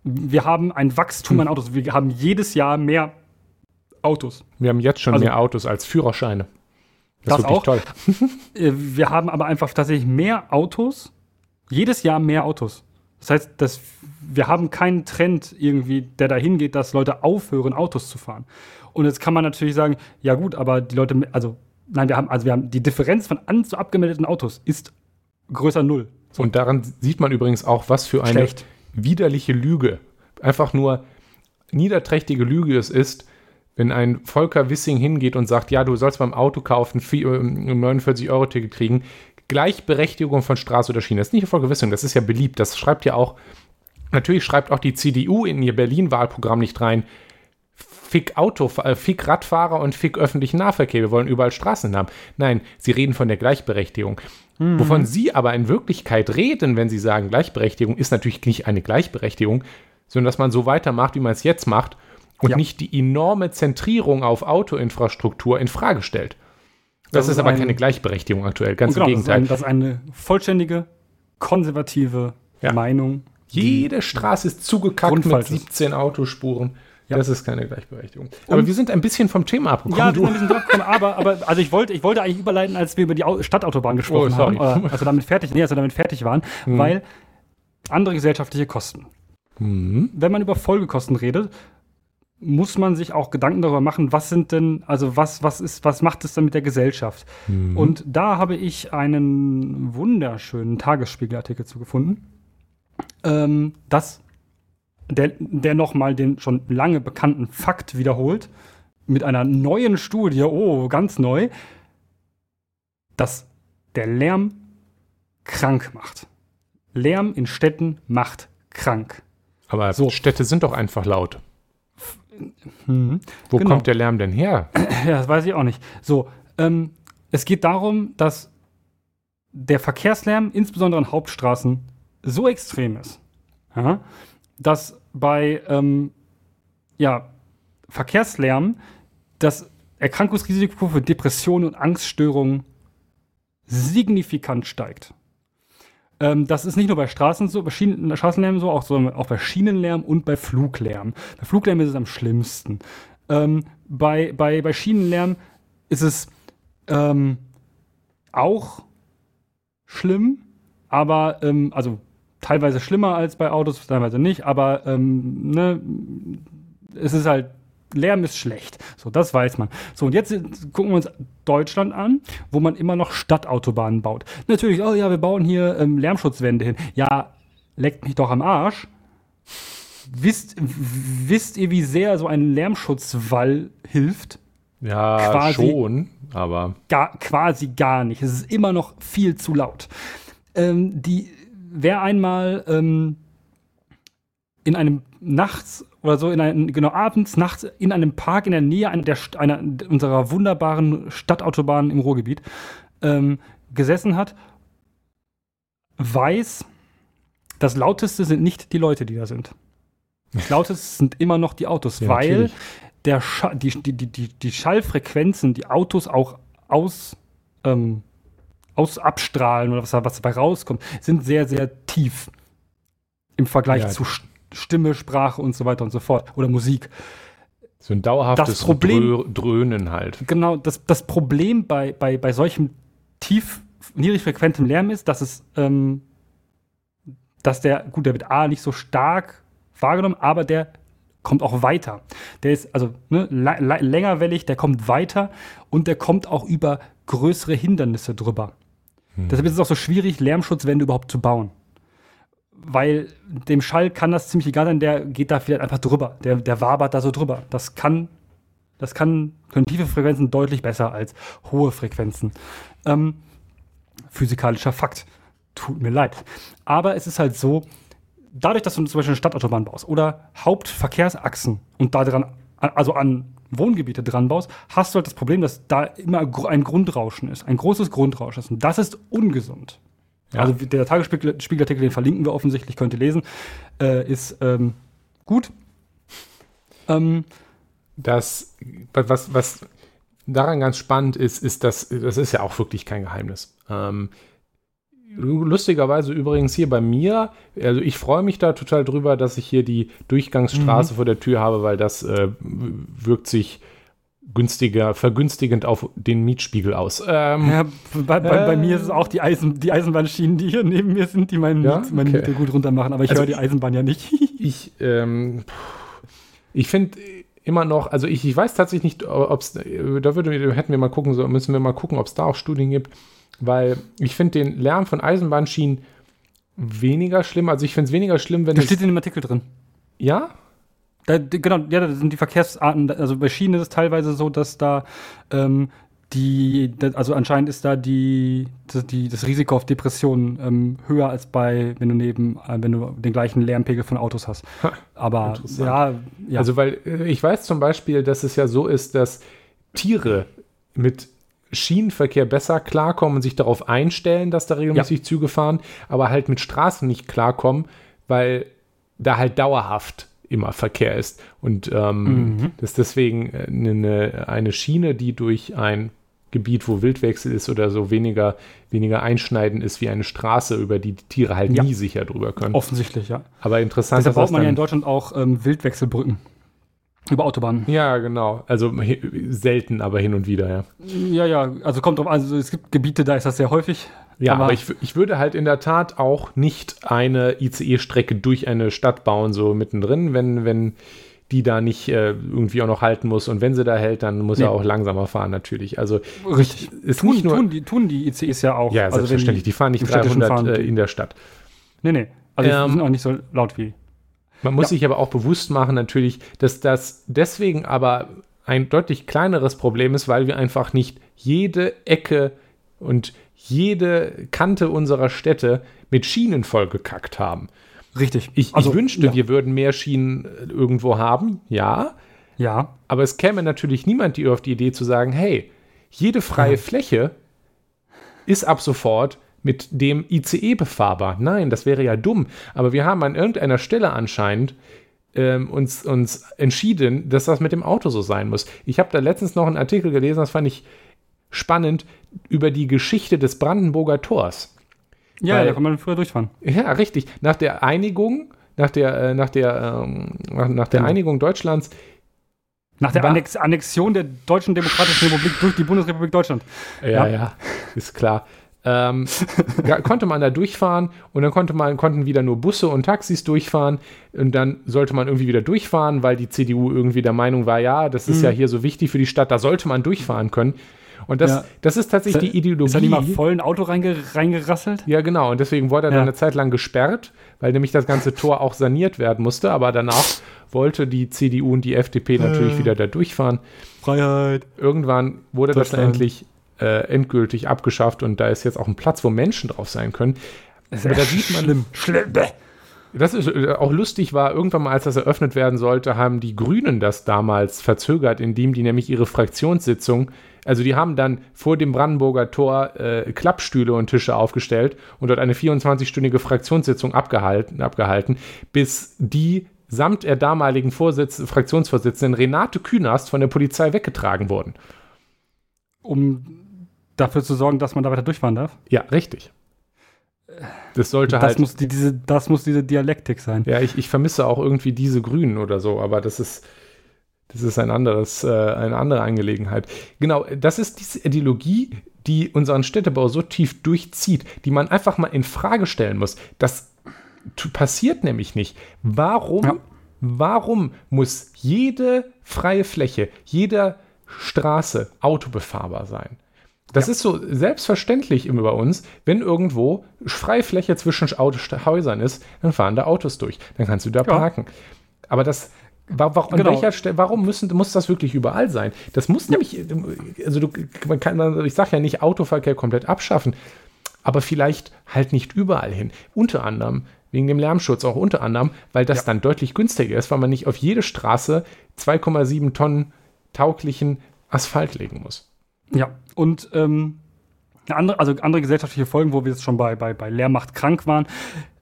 wir haben ein Wachstum an Autos. Wir haben jedes Jahr mehr Autos. Wir haben jetzt schon Also- mehr Autos als Führerscheine. Das ist wirklich auch. toll. Äh, Wir haben aber einfach tatsächlich mehr Autos. Jedes Jahr mehr Autos. Das heißt, dass wir haben keinen Trend irgendwie, der dahin geht, dass Leute aufhören, Autos zu fahren. Und jetzt kann man natürlich sagen, ja gut, aber die Leute, also nein, wir haben, also wir haben die Differenz von an zu abgemeldeten Autos ist größer null. Und daran sieht man übrigens auch, was für eine Schlecht. widerliche Lüge, einfach nur niederträchtige Lüge es ist, wenn ein Volker Wissing hingeht und sagt, ja, du sollst beim Auto kaufen, vier- ähm, 49 Euro Ticket kriegen, Gleichberechtigung von Straße oder Schiene. Das ist nicht Volker Wissing, das ist ja beliebt. Das schreibt ja auch, natürlich schreibt auch die CDU in ihr Berlin-Wahlprogramm nicht rein, Fick Auto, äh, Fick Radfahrer und Fick öffentlichen Nahverkehr. Wir wollen überall Straßen haben. Nein, sie reden von der Gleichberechtigung. Wovon sie aber in Wirklichkeit reden, wenn sie sagen Gleichberechtigung, ist natürlich nicht eine Gleichberechtigung, sondern dass man so weitermacht, wie man es jetzt macht und Ja. nicht die enorme Zentrierung auf Autoinfrastruktur in Frage stellt. Das, Das ist ist aber ein- keine Gleichberechtigung aktuell, ganz Und im genau, das ist, Gegenteil. ein, das ist eine vollständige, konservative Ja. Meinung. Jede Straße ist zugekackt mit Grundfalsch ist. 17 Autospuren. Ja. Das ist keine Gleichberechtigung. Aber wir sind ein bisschen vom Thema abgekommen. Ja, wir sind ein bisschen draufgekommen, aber, aber also ich wollte, ich wollte eigentlich überleiten, als wir über die Au Stadtautobahn gesprochen Oh, haben, oder als wir damit fertig, nee, als wir damit fertig waren, weil andere gesellschaftliche Kosten. Mhm. Wenn man über Folgekosten redet, muss man sich auch Gedanken darüber machen, was sind denn, also was, was ist, was macht es denn mit der Gesellschaft? Und da habe ich einen wunderschönen Tagesspiegelartikel zu gefunden, ähm, dass der, der nochmal den schon lange bekannten Fakt wiederholt, mit einer neuen Studie, oh, ganz neu, dass der Lärm krank macht. Lärm in Städten macht krank. Aber So. Städte sind doch einfach laut. Mhm. Wo Genau. kommt der Lärm denn her? Ja, das weiß ich auch nicht. So, ähm, es geht darum, dass der Verkehrslärm, insbesondere an Hauptstraßen, so extrem ist, ja, dass bei ähm, ja, Verkehrslärm das Erkrankungsrisiko für Depressionen und Angststörungen signifikant steigt. Ähm, das ist nicht nur bei Straßen so, bei Schienen, Straßenlärm so, auch, so, auch bei Schienenlärm und bei Fluglärm. Bei Fluglärm ist es am schlimmsten. Ähm, bei, bei, bei Schienenlärm ist es ähm, auch schlimm, aber ähm, also teilweise schlimmer als bei Autos, teilweise nicht, aber ähm, ne, es ist halt Lärm ist schlecht. So, das weiß man. So, und jetzt gucken wir uns Deutschland an, wo man immer noch Stadtautobahnen baut. Natürlich, oh ja, wir bauen hier ähm, Lärmschutzwände hin. Ja, leckt mich doch am Arsch. Wisst, wisst ihr, wie sehr so ein Lärmschutzwall hilft? Ja, Quasi- schon, aber gar, quasi gar nicht. Es ist immer noch viel zu laut. Ähm, die, wer einmal ähm, in einem nachts oder so in einem, genau abends, nachts in einem Park in der Nähe einer, der, einer unserer wunderbaren Stadtautobahnen im Ruhrgebiet ähm, gesessen hat, weiß, das Lauteste sind nicht die Leute, die da sind. Das Lauteste sind immer noch die Autos, Ja, weil natürlich. der Scha die, die, die, die, Schallfrequenzen, die Autos auch aus, ähm, aus abstrahlen oder was, was dabei rauskommt, sind sehr, sehr tief im Vergleich Ja. zu Stimme, Sprache und so weiter und so fort oder Musik. so ein dauerhaftes Das Problem- Drö Dröhnen halt. Genau, das, das Problem bei, bei, bei solchem tief, niedrigfrequentem Lärm ist, dass es, ähm, dass der, gut, der wird A nicht so stark wahrgenommen, aber der kommt auch weiter. Der ist also ne, längerwellig, der kommt weiter und der kommt auch über größere Hindernisse drüber. Deshalb ist es auch so schwierig, Lärmschutzwände überhaupt zu bauen. Weil dem Schall kann das ziemlich egal sein, der geht da vielleicht einfach drüber. Der, der wabert da so drüber. Das kann, das kann, können tiefe Frequenzen deutlich besser als hohe Frequenzen. Ähm, physikalischer Fakt. Tut mir leid. Aber es ist halt so, dadurch, dass du zum Beispiel eine Stadtautobahn baust oder Hauptverkehrsachsen und da dran, also an Wohngebiete dran baust, hast du halt das Problem, dass da immer ein Grundrauschen ist, ein großes Grundrauschen ist. Und das ist ungesund. Ja. Also der Tagesspiegelartikel, den verlinken wir offensichtlich, könnt ihr lesen, äh, ist ähm, gut. Ähm, Das, was, was daran ganz spannend ist, ist, dass, das ist ja auch wirklich kein Geheimnis. Ähm, lustigerweise übrigens hier bei mir, also ich freue mich da total drüber, dass ich hier die Durchgangsstraße mhm. vor der Tür habe, weil das äh, wirkt sich günstiger, vergünstigend auf den Mietspiegel aus. Ähm, ja, bei, bei, äh, bei, mir ist es auch die, Eisen, die Eisenbahnschienen, die hier neben mir sind, die meinen ja? Meine okay. Miete gut runter machen, aber ich also höre die Eisenbahn ja nicht. ich ähm, ich finde immer noch, also ich, ich weiß tatsächlich nicht, ob es, da würde, hätten wir mal gucken, so müssen wir mal gucken, ob es da auch Studien gibt, weil ich finde den Lärm von Eisenbahnschienen weniger schlimm. Also ich finde es weniger schlimm, wenn das steht in dem Artikel drin. Ja? Da, genau, ja, das sind die Verkehrsarten. Also bei Schienen ist es teilweise so, dass da ähm, die, also anscheinend ist da die, das, die, das Risiko auf Depressionen ähm, höher als bei, wenn du neben, äh, wenn du den gleichen Lärmpegel von Autos hast. Aber ja, ja. Also weil äh, ich weiß zum Beispiel, dass es ja so ist, dass Tiere mit Schienenverkehr besser klarkommen und sich darauf einstellen, dass da regelmäßig ja. Züge fahren, aber halt mit Straßen nicht klarkommen, weil da halt dauerhaft immer Verkehr ist. Und ähm, mhm. das deswegen eine, eine Schiene, die durch ein Gebiet, wo Wildwechsel ist oder so, weniger, weniger einschneidend ist wie eine Straße, über die die Tiere halt ja. nie sicher drüber können. Offensichtlich, ja. Aber interessant Deshalb baut man ja in Deutschland auch ähm, Wildwechselbrücken. Über Autobahnen. Ja, genau. Also selten, aber hin und wieder, ja. Ja, ja. Also kommt drauf, also es gibt Gebiete, da ist das sehr häufig. Ja, aber, aber ich, ich würde halt in der Tat auch nicht eine ICE-Strecke durch eine Stadt bauen, so mittendrin, wenn, wenn die da nicht äh, irgendwie auch noch halten muss. Und wenn sie da hält, dann muss nee. er auch langsamer fahren, natürlich. Also richtig. Ist tun, nicht nur, tun, die, tun die ICEs ja auch. Ja, also selbstverständlich. Die, die, fahren nicht 300 fahren, äh, in der Stadt. Nee, nee. Also ähm, die sind auch nicht so laut wie. Man muss ja. sich aber auch bewusst machen, natürlich, dass das deswegen aber ein deutlich kleineres Problem ist, weil wir einfach nicht jede Ecke und jede Kante unserer Städte mit Schienen vollgekackt haben. Richtig. Ich, also, ich wünschte, ja. wir würden mehr Schienen äh, irgendwo haben, ja. Ja. Aber es käme natürlich niemand die auf die Idee zu sagen, hey, jede freie ja. Fläche ist ab sofort mit dem ICE befahrbar. Nein, das wäre ja dumm. Aber wir haben an irgendeiner Stelle anscheinend ähm, uns, uns entschieden, dass das mit dem Auto so sein muss. Ich habe da letztens noch einen Artikel gelesen, das fand ich spannend, über die Geschichte des Brandenburger Tors. Ja, Weil, da kann man früher durchfahren. Ja, richtig. Nach der Einigung, nach der, äh, nach der, ähm, nach, nach, der genau. Einigung Deutschlands. Nach der Annex Annexion der Deutschen Demokratischen Republik durch die Bundesrepublik Deutschland. Ja, ja, ja ist klar. Ähm, konnte man da durchfahren und dann konnte man, konnten wieder nur Busse und Taxis durchfahren und dann sollte man irgendwie wieder durchfahren, weil die CDU irgendwie der Meinung war, ja, das ist mhm. ja hier so wichtig für die Stadt, da sollte man durchfahren können. Und das, ja. das ist tatsächlich ist, die Ideologie. Ist da nicht mal voll ein Auto reinge, reingerasselt? Ja, genau. Und deswegen wurde er ja. dann eine Zeit lang gesperrt, weil nämlich das ganze Tor auch saniert werden musste. Aber danach wollte die CDU und die FDP natürlich äh. wieder da durchfahren. Freiheit. Irgendwann wurde das dann endlich äh, endgültig abgeschafft und da ist jetzt auch ein Platz, wo Menschen drauf sein können. Aber da sieht man. Schlimm. Schlimm. Das ist äh, auch lustig war, irgendwann mal, als das eröffnet werden sollte, haben die Grünen das damals verzögert, indem die nämlich ihre Fraktionssitzung also die haben dann vor dem Brandenburger Tor äh, Klappstühle und Tische aufgestellt und dort eine 24-stündige Fraktionssitzung abgehalten, abgehalten, bis die samt der damaligen Vorsitz, Fraktionsvorsitzenden Renate Künast von der Polizei weggetragen wurden. Um dafür zu sorgen, dass man da weiter durchfahren darf? Ja, richtig. Das sollte das halt. Muss die, diese, das muss diese Dialektik sein. Ja, ich, ich vermisse auch irgendwie diese Grünen oder so, aber das ist das ist ein anderes, äh, eine andere Angelegenheit. Genau, das ist diese Ideologie, die unseren Städtebau so tief durchzieht, die man einfach mal in Frage stellen muss. Das passiert nämlich nicht. Warum, ja. warum muss jede freie Fläche, jede Straße autobefahrbar sein? Das ja. ist so selbstverständlich immer bei uns, wenn irgendwo freie Fläche zwischen Häusern ist, dann fahren da Autos durch. Dann kannst du da ja. parken. Aber das, Warum, genau. warum müssen, muss das wirklich überall sein? Das muss ja. nämlich, also du, man kann, ich sage ja nicht Autoverkehr komplett abschaffen, aber vielleicht halt nicht überall hin. Unter anderem wegen dem Lärmschutz, auch unter anderem, weil das ja. dann deutlich günstiger ist, weil man nicht auf jede Straße 2,7 Tonnen tauglichen Asphalt legen muss. Ja, und ähm, andere, also andere gesellschaftliche Folgen, wo wir jetzt schon bei, bei, bei Leermacht krank waren,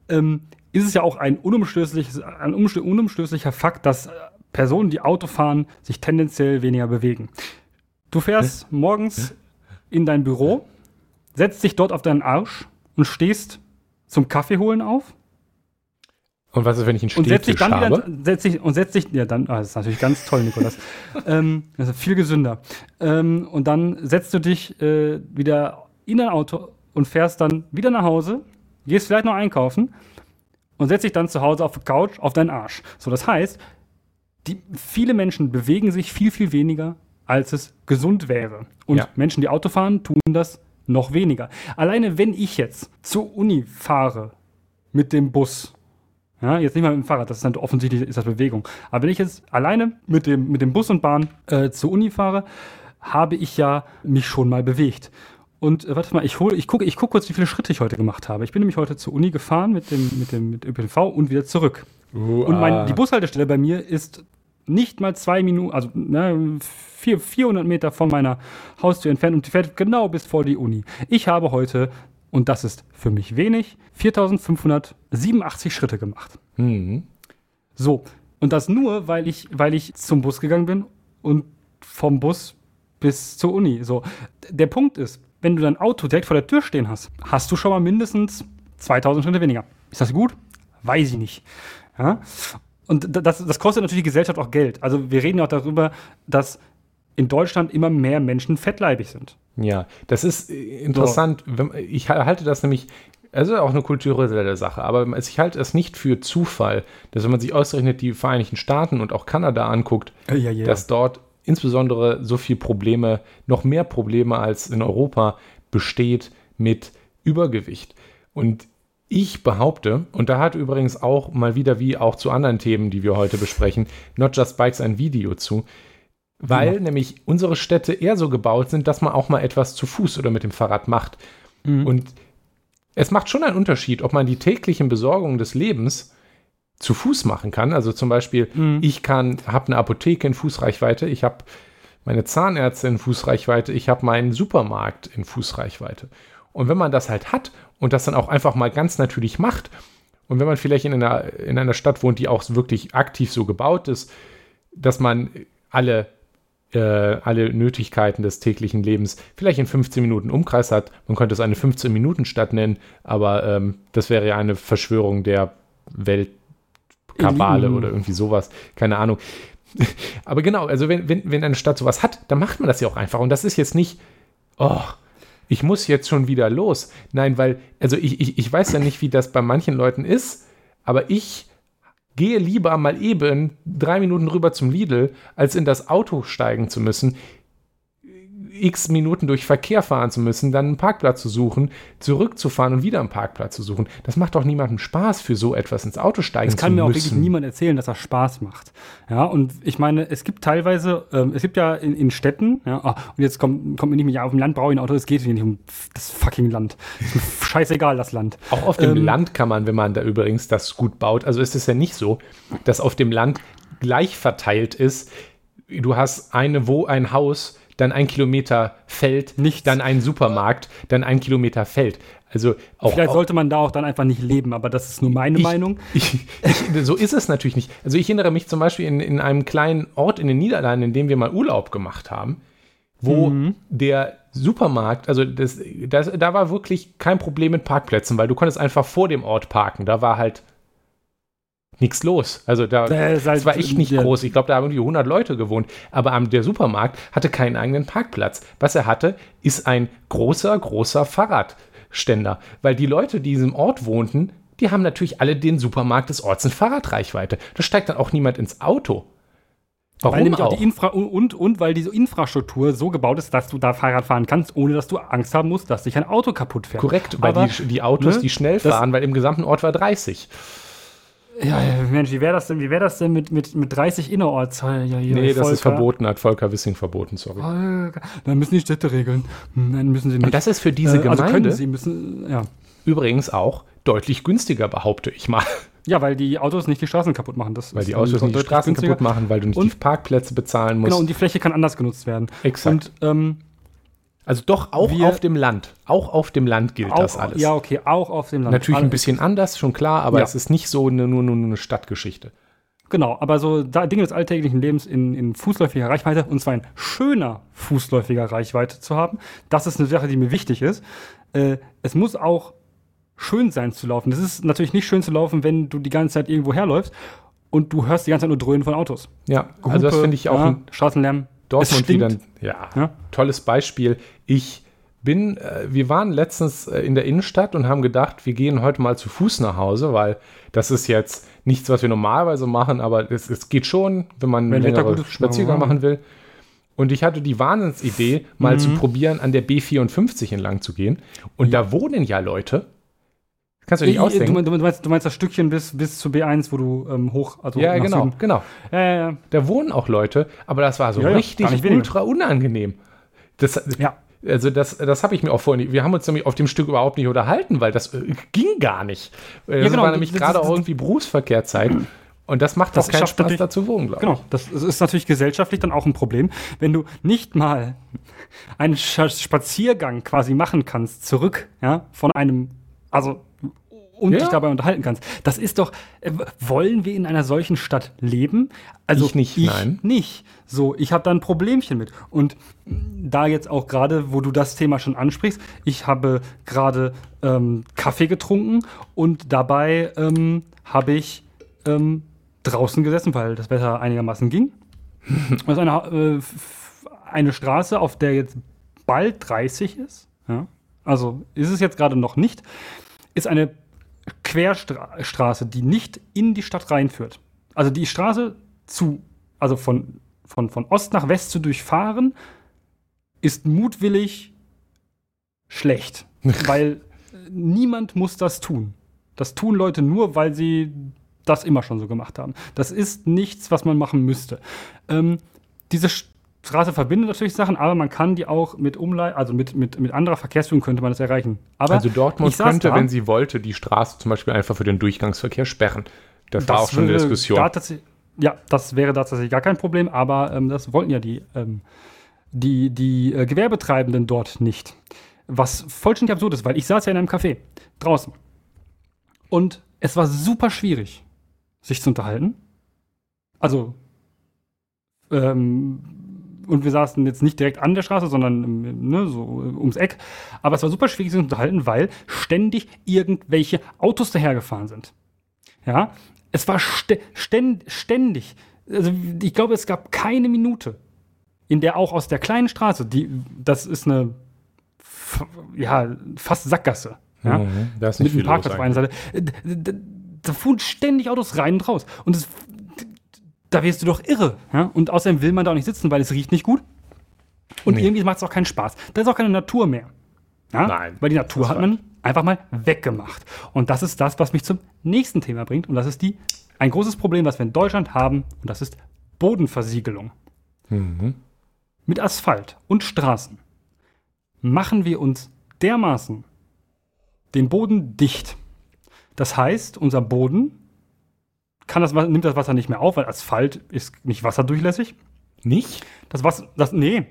ähm, ist es ja auch ein, unumstößliches, ein unumstößlicher Fakt, dass Personen, die Auto fahren, sich tendenziell weniger bewegen. Du fährst ja. morgens ja. in dein Büro, setzt dich dort auf deinen Arsch und stehst zum Kaffee holen auf. Und was ist, wenn ich einen Und dich Stehtisch dann habe? wieder, setzt dich, und setzt dich, ja, dann, ah, das ist natürlich ganz toll, Nikolas. ähm, das ist viel gesünder. Ähm, und dann setzt du dich äh, wieder in dein Auto und fährst dann wieder nach Hause, gehst vielleicht noch einkaufen und setzt dich dann zu Hause auf die Couch auf deinen Arsch. So, das heißt, die, viele Menschen bewegen sich viel, viel weniger, als es gesund wäre. Und Ja. Menschen, die Auto fahren, tun das noch weniger. Alleine wenn ich jetzt zur Uni fahre mit dem Bus, ja, jetzt nicht mal mit dem Fahrrad, das ist dann offensichtlich ist das Bewegung. Aber wenn ich jetzt alleine mit dem, mit dem Bus und Bahn äh, zur Uni fahre, habe ich ja mich schon mal bewegt. Und äh, warte mal, ich hole, ich gucke, ich gucke kurz, wie viele Schritte ich heute gemacht habe. Ich bin nämlich heute zur Uni gefahren mit dem, mit dem mit ÖPNV und wieder zurück. Uh, Und mein, die Bushaltestelle bei mir ist nicht mal zwei Minuten, also ne, vier, 400 Meter von meiner Haustür entfernt und die fährt genau bis vor die Uni. Ich habe heute, und das ist für mich wenig, 4587 Schritte gemacht. Mhm. So, und das nur, weil ich, weil ich zum Bus gegangen bin und vom Bus bis zur Uni. So, der Punkt ist, wenn du dein Auto direkt vor der Tür stehen hast, hast du schon mal mindestens 2000 Schritte weniger. Ist das gut? Weiß ich nicht. Ja? Und das, das kostet natürlich die Gesellschaft auch Geld. Also wir reden ja auch darüber, dass in Deutschland immer mehr Menschen fettleibig sind. Ja, das ist äh, interessant. Wenn, ich halte das nämlich, also auch eine kulturelle Sache, aber ich halte es nicht für Zufall, dass wenn man sich ausgerechnet die Vereinigten Staaten und auch Kanada anguckt, Ja, ja. dass dort insbesondere so viel Probleme, noch mehr Probleme als in Europa besteht mit Übergewicht. Und ich behaupte, und da hat übrigens auch mal wieder wie auch zu anderen Themen, die wir heute besprechen, Not Just Bikes ein Video zu, weil Ja. nämlich unsere Städte eher so gebaut sind, dass man auch mal etwas zu Fuß oder mit dem Fahrrad macht. Mhm. Und es macht schon einen Unterschied, ob man die täglichen Besorgungen des Lebens zu Fuß machen kann. Also zum Beispiel, Mhm. ich kann, habe eine Apotheke in Fußreichweite, ich habe meine Zahnärzte in Fußreichweite, ich habe meinen Supermarkt in Fußreichweite. Und wenn man das halt hat und das dann auch einfach mal ganz natürlich macht, und wenn man vielleicht in einer, in einer Stadt wohnt, die auch wirklich aktiv so gebaut ist, dass man alle, äh, alle Nötigkeiten des täglichen Lebens vielleicht in 15 Minuten Umkreis hat, man könnte es eine 15-Minuten-Stadt nennen, aber ähm, das wäre ja eine Verschwörung der Weltkabale Eliten. oder irgendwie sowas, keine Ahnung. Aber genau, also wenn, wenn, wenn eine Stadt sowas hat, dann macht man das ja auch einfach. Und das ist jetzt nicht, oh, ich muss jetzt schon wieder los. Nein, weil, also ich, ich, ich weiß ja nicht, wie das bei manchen Leuten ist, aber ich gehe lieber mal eben drei Minuten rüber zum Lidl, als in das Auto steigen zu müssen, x Minuten durch Verkehr fahren zu müssen, dann einen Parkplatz zu suchen, zurückzufahren und wieder einen Parkplatz zu suchen. Das macht doch niemandem Spaß, für so etwas ins Auto steigen Das kann zu mir auch müssen. wirklich niemand erzählen, dass das Spaß macht. Ja, und ich meine, es gibt teilweise, ähm, es gibt ja in, in Städten, ja, ah, und jetzt kommt, kommt mir nicht mehr, ja, auf dem Land brauche ich ein Auto, es geht hier nicht um das fucking Land. Scheißegal, das Land. Auch auf dem Ähm, Land kann man, wenn man da übrigens das gut baut, also ist es ja nicht so, dass auf dem Land gleich verteilt ist. Du hast eine, wo ein Haus, dann ein Kilometer Feld, Nichts. dann ein Supermarkt, dann ein Kilometer Feld. Also auch, Vielleicht auch sollte man da auch dann einfach nicht leben, aber das ist nur meine ich, Meinung. Ich, ich, so ist es natürlich nicht. Also ich erinnere mich zum Beispiel in, in einem kleinen Ort in den Niederlanden, in dem wir mal Urlaub gemacht haben, wo Mhm. der Supermarkt, also das, das, da war wirklich kein Problem mit Parkplätzen, weil du konntest einfach vor dem Ort parken. Da war halt nichts los. Also da, ist halt- das war echt nicht groß. Ich glaube, da haben irgendwie 100 Leute gewohnt. Aber am, der Supermarkt hatte keinen eigenen Parkplatz. Was er hatte, ist ein großer, großer Fahrradständer. Weil die Leute, die in diesem Ort wohnten, die haben natürlich alle den Supermarkt des Orts in Fahrradreichweite. Da steigt dann auch niemand ins Auto. Warum Weil nämlich auch die Infra und, und, und weil diese Infrastruktur so gebaut ist, dass du da Fahrrad fahren kannst, ohne dass du Angst haben musst, dass sich ein Auto kaputt fährt. Korrekt, weil Aber, die, die Autos, ne, die schnell das- fahren, weil im gesamten Ort war 30. Ja, Mensch, wie wäre das denn, wie wäre das denn mit, mit, mit 30 innerorts? Ja, ja, ja, Nee, das ist Volker. verboten, hat Volker Wissing verboten, sorry. Volker. Dann müssen die Städte regeln. Hm, Nein, müssen sie nicht. Und das ist für diese Äh, also Gemeinde können sie, müssen, ja. übrigens auch deutlich günstiger, behaupte ich mal. Ja, weil die Autos nicht die Straßen kaputt machen. Das Weil die dann Autos nicht die Straßen günstiger. kaputt machen, weil du nicht die Und- Parkplätze bezahlen musst. Genau, und die Fläche kann anders genutzt werden. Exakt. Und ähm, also doch auch wir- auf dem Land. Auch auf dem Land gilt das auch, alles. ja, okay, auch auf dem Land. Natürlich ein Alle- bisschen anders, schon klar, aber Ja. es ist nicht so eine, nur, nur eine Stadtgeschichte. Genau, aber so da, Dinge des alltäglichen Lebens in, in fußläufiger Reichweite, und zwar in schöner fußläufiger Reichweite zu haben, das ist eine Sache, die mir wichtig ist. Äh, es muss auch schön sein zu laufen. Das ist natürlich nicht schön zu laufen, wenn du die ganze Zeit irgendwo herläufst und du hörst die ganze Zeit nur Dröhnen von Autos. Ja, also das finde ich auch ja, ein Straßenlärm. Dortmund wieder. ein- Ja, Ja. tolles Beispiel. Ich bin, äh, wir waren letztens äh, in der Innenstadt und haben gedacht, wir gehen heute mal zu Fuß nach Hause, weil das ist jetzt nichts, was wir normalerweise machen, aber es, es geht schon, wenn man Wenn einen ist, Spaziergang ja. machen will. Und ich hatte die Wahnsinnsidee, mal Mhm. zu probieren, an der B54 entlang zu gehen. Und da wohnen ja Leute. Kannst du dir nicht Du, ausdenken. du, meinst, du meinst das Stückchen bis, bis zu B1, wo du ähm, hoch, also Ja, genau, Süden. genau. Ja, ja, ja. Da wohnen auch Leute, aber das war so Ja, ja, richtig ultra unangenehm. Das, Ja. Also das, das habe ich mir auch vorhin. Wir haben uns nämlich auf dem Stück überhaupt nicht unterhalten, weil das äh, ging gar nicht. Äh, Das genau, war nämlich das- gerade das- auch irgendwie Berufsverkehrzeit. Und das macht Das doch keinen Spaß, da zu wohnen, glaube Genau, das ist natürlich gesellschaftlich dann auch ein Problem, wenn du nicht mal einen Spaziergang quasi machen kannst, zurück, ja, von einem, also und Ja. dich dabei unterhalten kannst. Das ist doch, äh, wollen wir in einer solchen Stadt leben? Also Ich nicht, nein. nicht. So, ich habe da ein Problemchen mit. Und da jetzt auch gerade, wo du das Thema schon ansprichst, ich habe gerade ähm, Kaffee getrunken und dabei ähm, habe ich ähm, draußen gesessen, weil das Wetter einigermaßen ging. Das ist eine, äh, eine Straße, auf der jetzt bald 30 ist. Ja? Also ist es jetzt gerade noch nicht. Ist eine Querstraße, die nicht in die Stadt reinführt. Also die Straße zu, also von, von, von Ost nach West zu durchfahren, ist mutwillig schlecht. weil niemand muss das tun. Das tun Leute nur, weil sie das immer schon so gemacht haben. Das ist nichts, was man machen müsste. Ähm, diese Straße verbindet natürlich Sachen, aber man kann die auch mit Umlei also mit, mit, mit anderer Verkehrsführung könnte man das erreichen. Aber Also Dortmund könnte, da, wenn sie wollte, die Straße zum Beispiel einfach für den Durchgangsverkehr sperren. Das, war das auch schon eine Diskussion. Da ja, das wäre da tatsächlich gar kein Problem, aber ähm, das wollten ja die, ähm, die, die äh, Gewerbetreibenden dort nicht. Was vollständig absurd ist, weil ich saß ja in einem Café draußen und es war super schwierig, sich zu unterhalten. Also, ähm, und wir saßen jetzt nicht direkt an der Straße, sondern ne, so äh, ums Eck. Aber es war super schwierig, sich zu unterhalten, weil ständig irgendwelche Autos dahergefahren sind. Ja, es war stä ständ ständig. Also ich glaube, es gab keine Minute, in der auch aus der kleinen Straße, die, das ist eine ja, fast Sackgasse. Ja? Mhm, da ist mit nicht einem viel Parkplatz auf einer Seite. Äh, d- d- Da fuhren ständig Autos rein und raus. Und das, da wirst du doch irre. Ja? Und außerdem will man da auch nicht sitzen, weil es riecht nicht gut. Und Nee. irgendwie macht es auch keinen Spaß. Da ist auch keine Natur mehr. Ja? Nein, Weil die Natur hat man einfach mal weggemacht. Und das ist das, was mich zum nächsten Thema bringt. Und das ist die, ein großes Problem, was wir in Deutschland haben. Und das ist Bodenversiegelung. Mhm. Mit Asphalt und Straßen machen wir uns dermaßen den Boden dicht. Das heißt, unser Boden kann das, nimmt das Wasser nicht mehr auf, weil Asphalt ist nicht wasserdurchlässig. Nicht? Das Wasser, das, nee,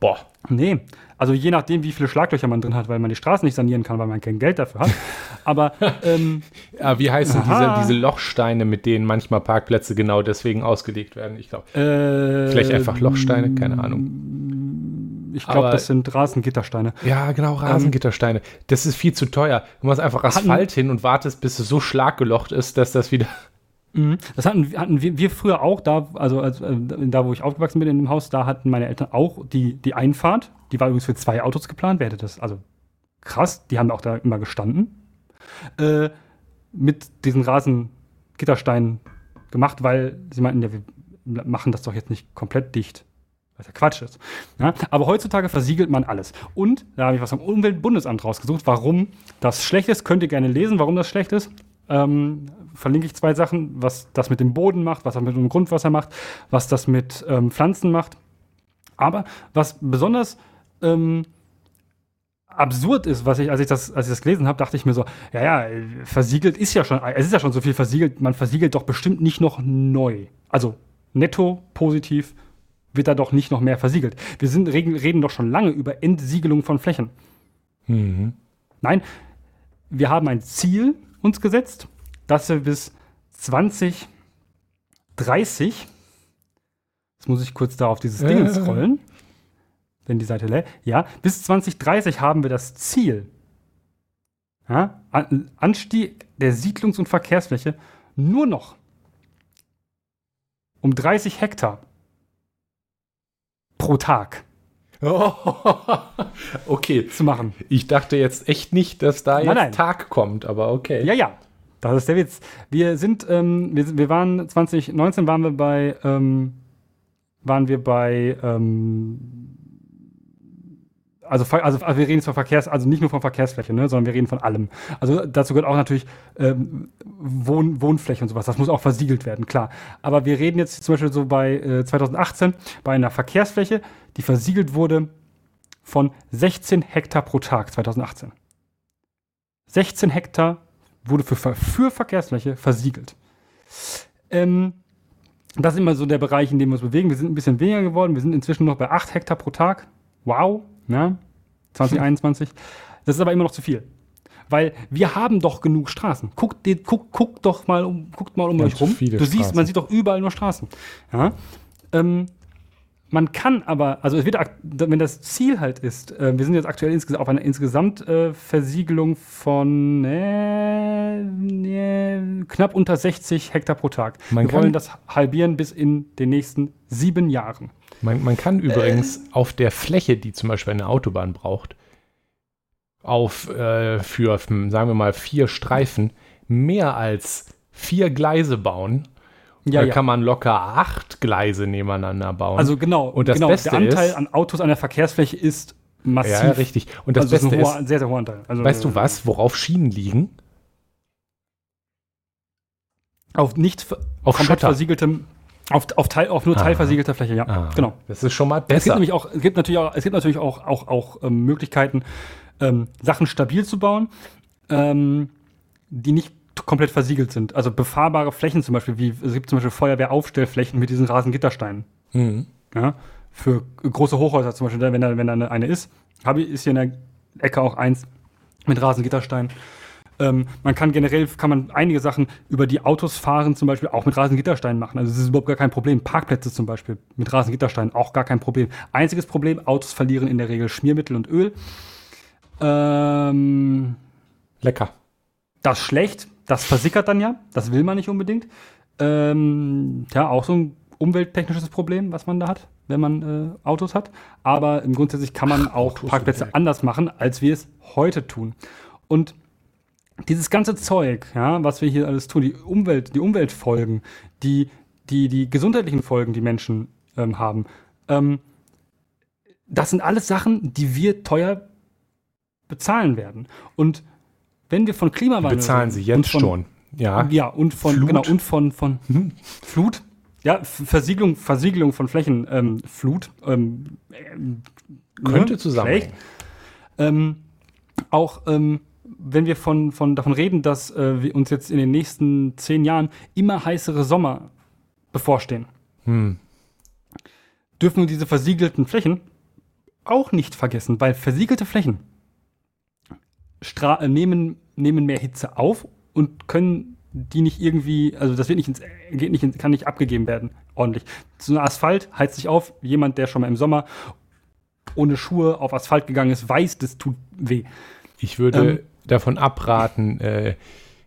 Boah. nee. Also je nachdem, wie viele Schlaglöcher man drin hat, weil man die Straßen nicht sanieren kann, weil man kein Geld dafür hat. Aber ähm, Ja, wie heißen diese, diese Lochsteine, mit denen manchmal Parkplätze genau deswegen ausgelegt werden? Ich glaube. äh, Vielleicht einfach Lochsteine, keine Ahnung. Ich glaube, das sind Rasengittersteine. Ja, genau, Rasengittersteine. das ist viel zu teuer. Du machst einfach Asphalt hin und wartest, bis es so schlaggelocht ist, dass das wieder. Mhm. Das hatten, hatten wir, wir früher auch, da, also als, äh, da, wo ich aufgewachsen bin in dem Haus, da hatten meine Eltern auch die, die Einfahrt. Die war übrigens für zwei Autos geplant. Wer hätte das? Also krass, die haben auch da immer gestanden. Äh, mit diesen Rasengittersteinen gemacht, weil sie meinten, ja, wir machen das doch jetzt nicht komplett dicht. Was ja Quatsch ist. Ja? Aber heutzutage versiegelt man alles. Und da habe ich was vom Umweltbundesamt rausgesucht, warum das schlecht ist. Könnt ihr gerne lesen, warum das schlecht ist. Ähm, verlinke ich zwei Sachen, was das mit dem Boden macht, was das mit dem Grundwasser macht, was das mit ähm, Pflanzen macht. Aber was besonders ähm, absurd ist, was ich, als ich das, als ich das gelesen habe, dachte ich mir so, ja, ja, versiegelt ist ja schon, es ist ja schon so viel versiegelt, man versiegelt doch bestimmt nicht noch neu. Also netto positiv wird da doch nicht noch mehr versiegelt. Wir sind, reden, reden doch schon lange über Entsiegelung von Flächen. Mhm. Nein, wir haben ein Ziel uns gesetzt, dass wir bis 2030, jetzt muss ich kurz da auf dieses Ding Äh. scrollen, wenn die Seite lädt, ja, bis 2030 haben wir das Ziel, ja, Anstieg der Siedlungs- und Verkehrsfläche nur noch um 30 Hektar pro Tag okay. zu machen. Ich dachte jetzt echt nicht, dass da Nein, jetzt nein. Tag kommt, aber okay. Ja, ja. Das ist der Witz. Wir sind, ähm, wir, wir waren 2019 waren wir bei, ähm, waren wir bei, ähm, also, also, wir reden jetzt von Verkehrs, also nicht nur von Verkehrsfläche, ne, sondern wir reden von allem. Also dazu gehört auch natürlich ähm, Wohn, Wohnfläche und sowas. Das muss auch versiegelt werden, klar. Aber wir reden jetzt zum Beispiel so bei äh, 2018 bei einer Verkehrsfläche, die versiegelt wurde von 16 Hektar pro Tag 2018. 16 Hektar wurde für, für Verkehrsfläche versiegelt. Ähm, das ist immer so der Bereich, in dem wir uns bewegen. Wir sind ein bisschen weniger geworden. Wir sind inzwischen noch bei 8 Hektar pro Tag. Wow, ne? 2021. Das ist aber immer noch zu viel. Weil wir haben doch genug Straßen. Guckt, guckt, guckt doch mal um, guckt mal um Ja, euch rum. Du siehst, Straßen. man sieht doch überall nur Straßen. Ja? Ähm, man kann aber, also es wird, wenn das Ziel halt ist, äh, wir sind jetzt aktuell insges auf einer Insgesamtversiegelung äh, Versiegelung von äh, knapp unter 60 Hektar pro Tag. Man wir wollen das halbieren bis in den nächsten sieben Jahren. Man, man kann übrigens auf der Fläche, die zum Beispiel eine Autobahn braucht, auf äh, für, sagen wir mal, vier Streifen mehr als vier Gleise bauen. da kann man locker acht Gleise nebeneinander bauen. Also genau, Und das genau Beste der Anteil ist- an Autos an der Verkehrsfläche ist massiv. ja, richtig. Und das also es Beste ist ist, ein, hoher, sehr, sehr hoher Anteil. Also, weißt du was, worauf Schienen liegen? Auf nicht Auf komplett Schotter. versiegeltem, auf, auf, Teil, auf nur teilversiegelter Fläche, ja. Ah, Genau. Das ist schon mal Es gibt besser. nämlich auch, es gibt natürlich auch, es gibt natürlich auch, auch, auch ähm, Möglichkeiten, ähm, Sachen stabil zu bauen, ähm, die nicht komplett versiegelt sind. Also befahrbare Flächen zum Beispiel, wie es gibt zum Beispiel Feuerwehraufstellflächen mit diesen Rasengittersteinen. Mhm. Ja? Für große Hochhäuser zum Beispiel, wenn da, wenn da eine, eine ist, habe ich, ist hier in der Ecke auch eins mit Rasengittersteinen. Ähm, man kann generell, kann man einige Sachen über die Autos fahren, zum Beispiel auch mit Rasengittersteinen machen. Also das ist überhaupt gar kein Problem. Parkplätze zum Beispiel mit Rasengittersteinen, auch gar kein Problem. Einziges Problem, Autos verlieren in der Regel Schmiermittel und Öl. Ähm, Lecker. das ist schlecht, das versickert dann ja, das will man nicht unbedingt. Ähm, ja, auch so ein umwelttechnisches Problem, was man da hat, wenn man äh, Autos hat. Aber im grundsätzlich kann man auch Autos Parkplätze anders machen, als wir es heute tun. Und dieses ganze Zeug, ja, was wir hier alles tun, die Umwelt, die Umweltfolgen, die, die, die gesundheitlichen Folgen, die Menschen ähm, haben, ähm, das sind alles Sachen, die wir teuer bezahlen werden. Und wenn wir von Klimawandel bezahlen sie jetzt von, schon. Ja. Ja, und von Flut. genau und von von Flut. Ja, Versiegelung, Versiegelung von Flächen, ähm, Flut. Ähm, ähm, Könnte ne? zusammenhängen. Ähm, auch ähm, wenn wir von, von davon reden, dass äh, wir uns jetzt in den nächsten zehn Jahren immer heißere Sommer bevorstehen, Hm. dürfen wir diese versiegelten Flächen auch nicht vergessen, weil versiegelte Flächen stra äh, nehmen, nehmen mehr Hitze auf und können die nicht irgendwie, also das wird nicht ins, geht nicht, ins- kann nicht abgegeben werden, ordentlich. So ein Asphalt heizt sich auf. Jemand, der schon mal im Sommer ohne Schuhe auf Asphalt gegangen ist, weiß, das tut weh. Ich würde Ähm, davon abraten, äh,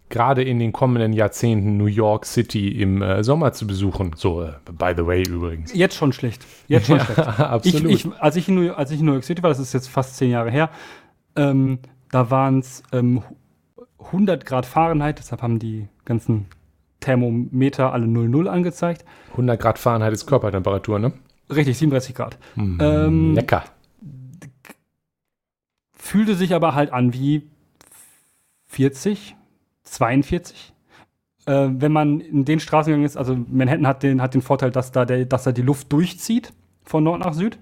gerade in den kommenden Jahrzehnten New York City im äh, Sommer zu besuchen. So, äh, by the way übrigens. Jetzt schon schlecht. Jetzt schon schlecht. Ich, absolut. ich, als, ich in New, als ich in New York City war, das ist jetzt fast zehn Jahre her, ähm, da waren es ähm, 100 Grad Fahrenheit, deshalb haben die ganzen Thermometer alle 00 angezeigt. 100 Grad Fahrenheit ist Körpertemperatur, ne? Richtig, 37 Grad. Mm, Ähm, Lecker. Fühlte sich aber halt an wie 40, 42. Äh, wenn man in den Straßen gegangen ist, also Manhattan hat den, hat den Vorteil, dass da, der, dass da die Luft durchzieht von Nord nach Süd.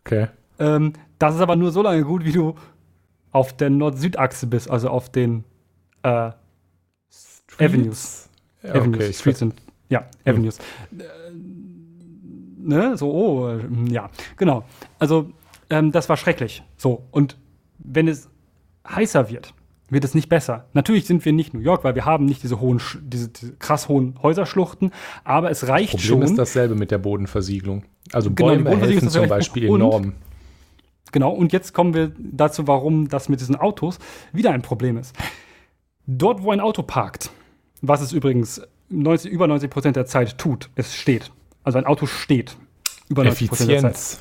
Okay. Ähm, das ist aber nur so lange gut, wie du auf der Nord-Süd-Achse bist, also auf den äh, Avenues. Ja, Avenues. okay, Streets sind, ja, Avenues. Äh, ne, so, oh, äh, ja, genau. Also, ähm, das war schrecklich. So, und wenn es heißer wird, wird es nicht besser. Natürlich sind wir nicht New York, weil wir haben nicht diese hohen, diese, diese krass hohen Häuserschluchten, aber es reicht Problem schon. ist dasselbe mit der Bodenversiegelung. Also Genau, Bäume Bodenversiegelung helfen zum. Beispiel Und- enorm. genau. Und jetzt kommen wir dazu, warum das mit diesen Autos wieder ein Problem ist. Dort, wo ein Auto parkt, was es übrigens 90, über 90 Prozent der Zeit tut, es steht. Also ein Auto steht. Über 90 Prozent der Zeit.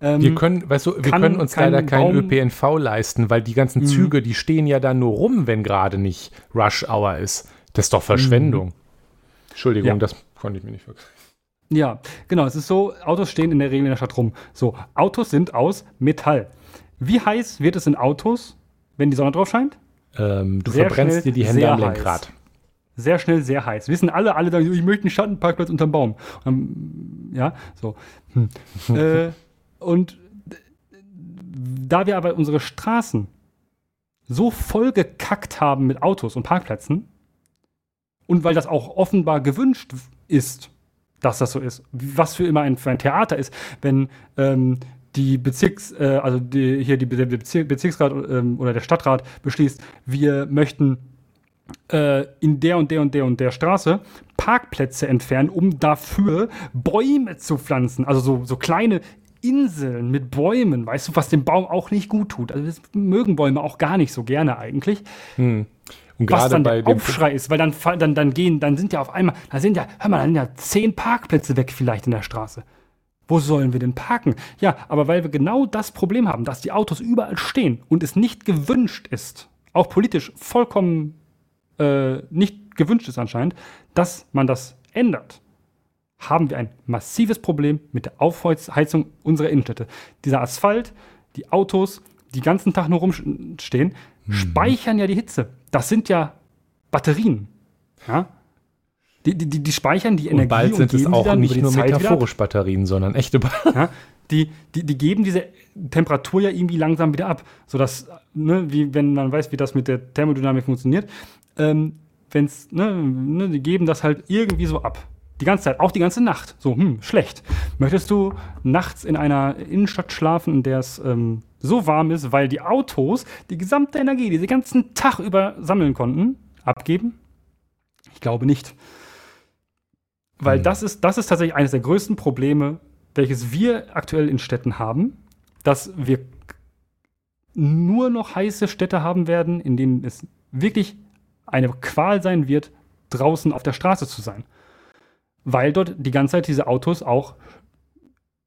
Ähm, wir können, weißt du, wir können uns leider keinen ÖPNV leisten, weil die ganzen mhm. Züge, die stehen ja da nur rum, wenn gerade nicht Rush Hour ist. Das ist doch Verschwendung. Mhm. Entschuldigung, ja. das konnte ich mir nicht verkaufen. Ja, genau. Es ist so, Autos stehen in der Regel in der Stadt rum. So, Autos sind aus Metall. Wie heiß wird es in Autos, wenn die Sonne drauf scheint? Ähm, du sehr verbrennst schnell, dir die Hände am Lenkrad. Heiß. Sehr schnell, sehr heiß. Wissen alle, alle sagen, ich möchte einen Schattenparkplatz unterm Baum. Und, ja, so. Hm. äh, und da wir aber unsere Straßen so vollgekackt haben mit Autos und Parkplätzen und weil das auch offenbar gewünscht ist, dass das so ist, was für immer ein, für ein Theater ist, wenn ähm, die Bezirks, äh, also die, hier die, der Bezirk, Bezirksrat ähm, oder der Stadtrat beschließt, wir möchten äh, in der und der und der und der Straße Parkplätze entfernen, um dafür Bäume zu pflanzen. Also so, so kleine Inseln mit Bäumen, weißt du, was dem Baum auch nicht gut tut. Also das mögen Bäume auch gar nicht so gerne eigentlich. Hm. Und was dann der Aufschrei ist, weil dann, dann, dann gehen, dann sind ja auf einmal, da sind ja, hör mal, dann sind ja zehn Parkplätze weg vielleicht in der Straße. Wo sollen wir denn parken? Ja, aber weil wir genau das Problem haben, dass die Autos überall stehen und es nicht gewünscht ist, auch politisch vollkommen äh, nicht gewünscht ist anscheinend, dass man das ändert, haben wir ein massives Problem mit der Aufheizung unserer Innenstädte. Dieser Asphalt, die Autos, die ganzen Tag nur rumstehen, hm. speichern ja die Hitze. Das sind ja Batterien. Ja? Die, die, die, speichern die Energie. Und bald sind und es auch nicht nur Zeit metaphorisch Batterien, sondern echte Batterien. Ja? Die, die, die geben diese Temperatur ja irgendwie langsam wieder ab. Sodass, ne, wie wenn man weiß, wie das mit der Thermodynamik funktioniert, ähm, wenn's, ne, ne, die geben das halt irgendwie so ab. Die ganze Zeit, auch die ganze Nacht. So, hm, schlecht. Möchtest du nachts in einer Innenstadt schlafen, in der es ähm, so warm ist, weil die Autos die gesamte Energie, die sie den ganzen Tag über sammeln konnten, abgeben? Ich glaube nicht. Weil hm. das, ist, das ist tatsächlich eines der größten Probleme, welches wir aktuell in Städten haben, dass wir nur noch heiße Städte haben werden, in denen es wirklich eine Qual sein wird, draußen auf der Straße zu sein weil dort die ganze Zeit diese Autos auch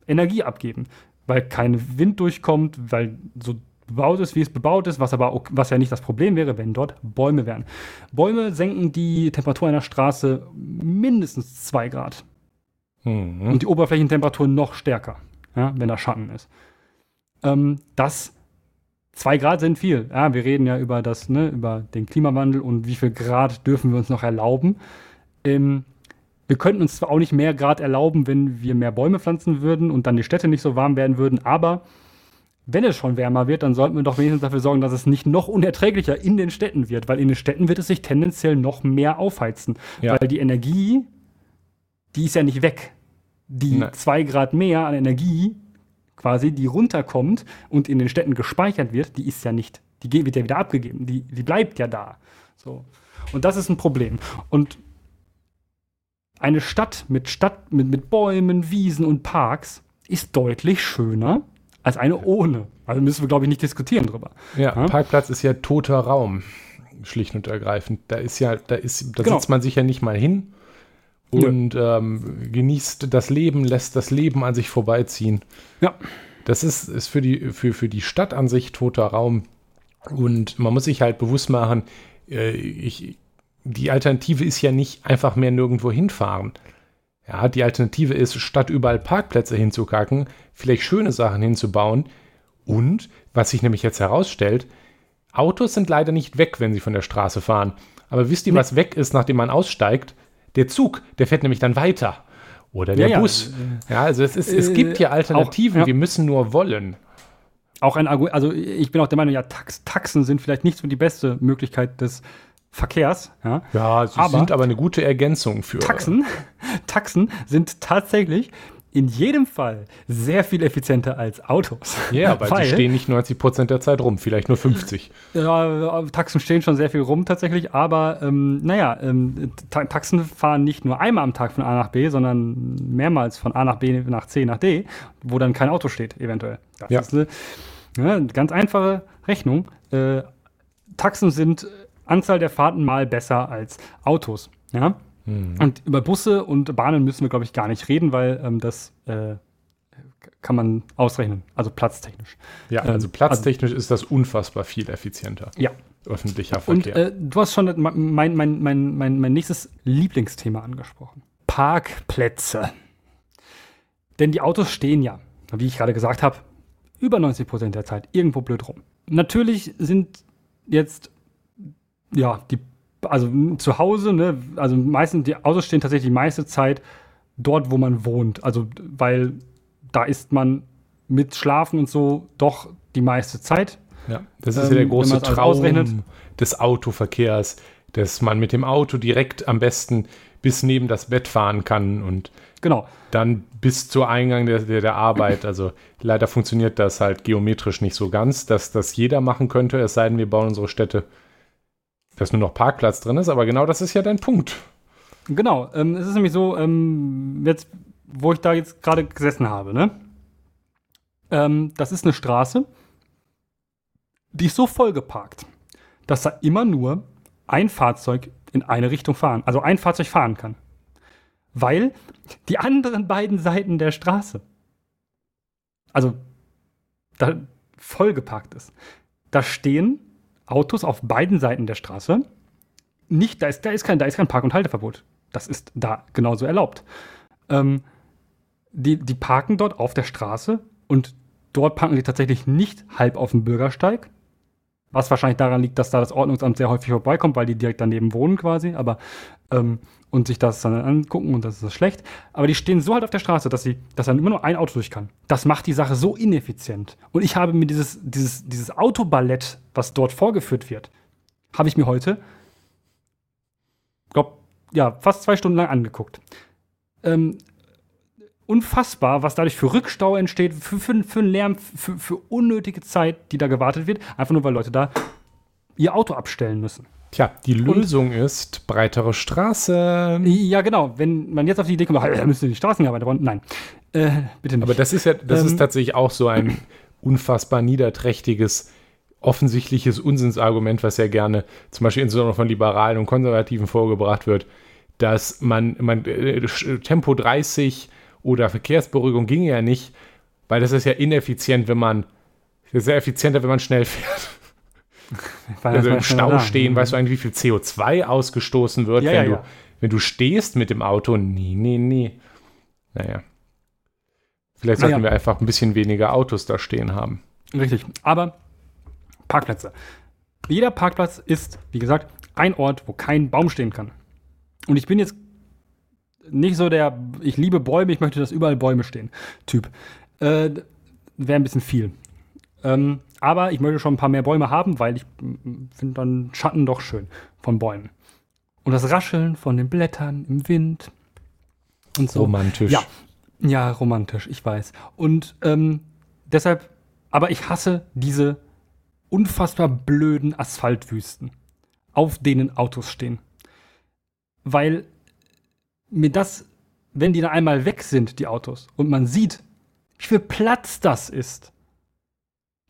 Energie abgeben, weil kein Wind durchkommt, weil so bebaut ist, wie es bebaut ist, was aber auch, was ja nicht das Problem wäre, wenn dort Bäume wären. Bäume senken die Temperatur einer Straße mindestens 2 Grad. Mhm. Und die Oberflächentemperatur noch stärker, ja, wenn da Schatten ist. Ähm, das 2 Grad sind viel. Ja, wir reden ja über das, ne, über den Klimawandel und wie viel Grad dürfen wir uns noch erlauben. Ähm, wir könnten uns zwar auch nicht mehr Grad erlauben, wenn wir mehr Bäume pflanzen würden und dann die Städte nicht so warm werden würden, aber wenn es schon wärmer wird, dann sollten wir doch wenigstens dafür sorgen, dass es nicht noch unerträglicher in den Städten wird, weil in den Städten wird es sich tendenziell noch mehr aufheizen. Ja. Weil die Energie, die ist ja nicht weg. Die Nein. zwei Grad mehr an Energie, quasi, die runterkommt und in den Städten gespeichert wird, die ist ja nicht, die wird ja wieder abgegeben, die, die bleibt ja da. So. Und das ist ein Problem. Und eine Stadt mit, Stadt mit, mit Bäumen, Wiesen und Parks ist deutlich schöner als eine ohne. Also müssen wir, glaube ich, nicht diskutieren drüber. Ja, ja, Parkplatz ist ja toter Raum, schlicht und ergreifend. Da ist ja, da ist, da genau. sitzt man sich ja nicht mal hin und ja. ähm, genießt das Leben, lässt das Leben an sich vorbeiziehen. Ja. Das ist, ist für, die, für, für die Stadt an sich toter Raum. Und man muss sich halt bewusst machen, äh, ich, die Alternative ist ja nicht einfach mehr nirgendwo hinfahren. Ja, die Alternative ist, statt überall Parkplätze hinzukacken, vielleicht schöne Sachen hinzubauen. Und, was sich nämlich jetzt herausstellt, Autos sind leider nicht weg, wenn sie von der Straße fahren. Aber wisst ihr, was weg ist, nachdem man aussteigt? Der Zug, der fährt nämlich dann weiter. Oder der ja, Bus. Ja, ja also es, ist, es gibt ja Alternativen, auch, ja. wir müssen nur wollen. Auch ein Argument, also ich bin auch der Meinung, ja, Tax Taxen sind vielleicht nicht so die beste Möglichkeit des Verkehrs. Ja, ja sie aber sind aber eine gute Ergänzung für. Taxen, Taxen sind tatsächlich in jedem Fall sehr viel effizienter als Autos. Ja, aber sie stehen nicht 90 Prozent der Zeit rum, vielleicht nur 50. Ja, Taxen stehen schon sehr viel rum tatsächlich, aber ähm, naja, ähm, Ta Taxen fahren nicht nur einmal am Tag von A nach B, sondern mehrmals von A nach B nach C nach D, wo dann kein Auto steht, eventuell. Das Ja. ist eine, ja, eine ganz einfache Rechnung. Äh, Taxen sind Anzahl der Fahrten mal besser als Autos. Ja? Und über Busse und Bahnen müssen wir, glaube ich, gar nicht reden, weil ähm, das äh, kann man ausrechnen, also platztechnisch. Ja, Ähm, also platztechnisch ist das unfassbar viel effizienter. Ja. Öffentlicher Und Verkehr. äh, du hast schon mein, mein, mein, mein, mein nächstes Lieblingsthema angesprochen. Parkplätze. Denn die Autos stehen ja, wie ich gerade gesagt habe, über 90 Prozent der Zeit irgendwo blöd rum. Natürlich sind jetzt, ja, die, also zu Hause, ne, also meistens, die Autos stehen tatsächlich die meiste Zeit dort, wo man wohnt. Also, weil da ist man mit Schlafen und so doch die meiste Zeit. Ja, das ist Ähm, ja der große Traum des Autoverkehrs, dass man mit dem Auto direkt am besten bis neben das Bett fahren kann und Genau. dann bis zur Eingang der, der, der Arbeit. Also leider funktioniert das halt geometrisch nicht so ganz, dass das jeder machen könnte, es sei denn, wir bauen unsere Städte, dass nur noch Parkplatz drin ist. Aber genau das ist ja dein Punkt. Genau, ähm, es ist nämlich so, ähm, jetzt, wo ich da jetzt gerade gesessen habe, ne? Ähm, das ist eine Straße, die ist so vollgeparkt, dass da immer nur ein Fahrzeug in eine Richtung fahren, also ein Fahrzeug fahren kann. Weil die anderen beiden Seiten der Straße, also da vollgeparkt ist, da stehen Autos auf beiden Seiten der Straße nicht, da ist, da ist kein, da ist kein Park- und Halteverbot. Das ist da genauso erlaubt. Ähm, die, die parken dort auf der Straße und dort parken die tatsächlich nicht halb auf dem Bürgersteig. Was wahrscheinlich daran liegt, dass da das Ordnungsamt sehr häufig vorbeikommt, weil die direkt daneben wohnen quasi, aber ähm, und sich das dann angucken und das ist schlecht. Aber die stehen so halt auf der Straße, dass sie, dass dann immer nur ein Auto durch kann. Das macht die Sache so ineffizient. Und ich habe mir dieses, dieses, dieses Autoballett, was dort vorgeführt wird, habe ich mir heute glaub, ja, fast zwei Stunden lang angeguckt. Ähm, unfassbar, was dadurch für Rückstau entsteht, für, für, für einen Lärm, für, für unnötige Zeit, die da gewartet wird, einfach nur weil Leute da ihr Auto abstellen müssen. Tja, die Lösung ist breitere Straßen. Ja, genau. Wenn man jetzt auf die Idee kommt, da müssen die Straßenarbeiter bauen. Nein, äh, bitte nicht. Aber das ist ja, das ist Ähm, tatsächlich auch so ein unfassbar niederträchtiges, offensichtliches Unsinnsargument, was ja gerne zum Beispiel insbesondere von Liberalen und Konservativen vorgebracht wird, dass man, man äh, Tempo 30 oder Verkehrsberuhigung ginge ja nicht, weil das ist ja ineffizient, wenn man, das ist ja effizienter, wenn man schnell fährt. Weil Also im Stau da. stehen, weißt du eigentlich, wie viel CO2 ausgestoßen wird, Ja, wenn, ja, du, ja. wenn du stehst mit dem Auto? Nee, nee, nee. Naja. Vielleicht sollten wir einfach ein bisschen weniger Autos da stehen haben. Richtig. Aber Parkplätze. Jeder Parkplatz ist, wie gesagt, ein Ort, wo kein Baum stehen kann. Und ich bin jetzt nicht so der, ich liebe Bäume, ich möchte, dass überall Bäume stehen, Typ. Äh, Wäre ein bisschen viel. Ähm, aber ich möchte schon ein paar mehr Bäume haben, weil ich finde dann Schatten doch schön von Bäumen. Und das Rascheln von den Blättern im Wind und so. Romantisch. Ja, ja, romantisch, ich weiß. Und ähm, deshalb, aber ich hasse diese unfassbar blöden Asphaltwüsten, auf denen Autos stehen. Weil mir das, wenn die dann einmal weg sind, die Autos, und man sieht, wie viel Platz das ist,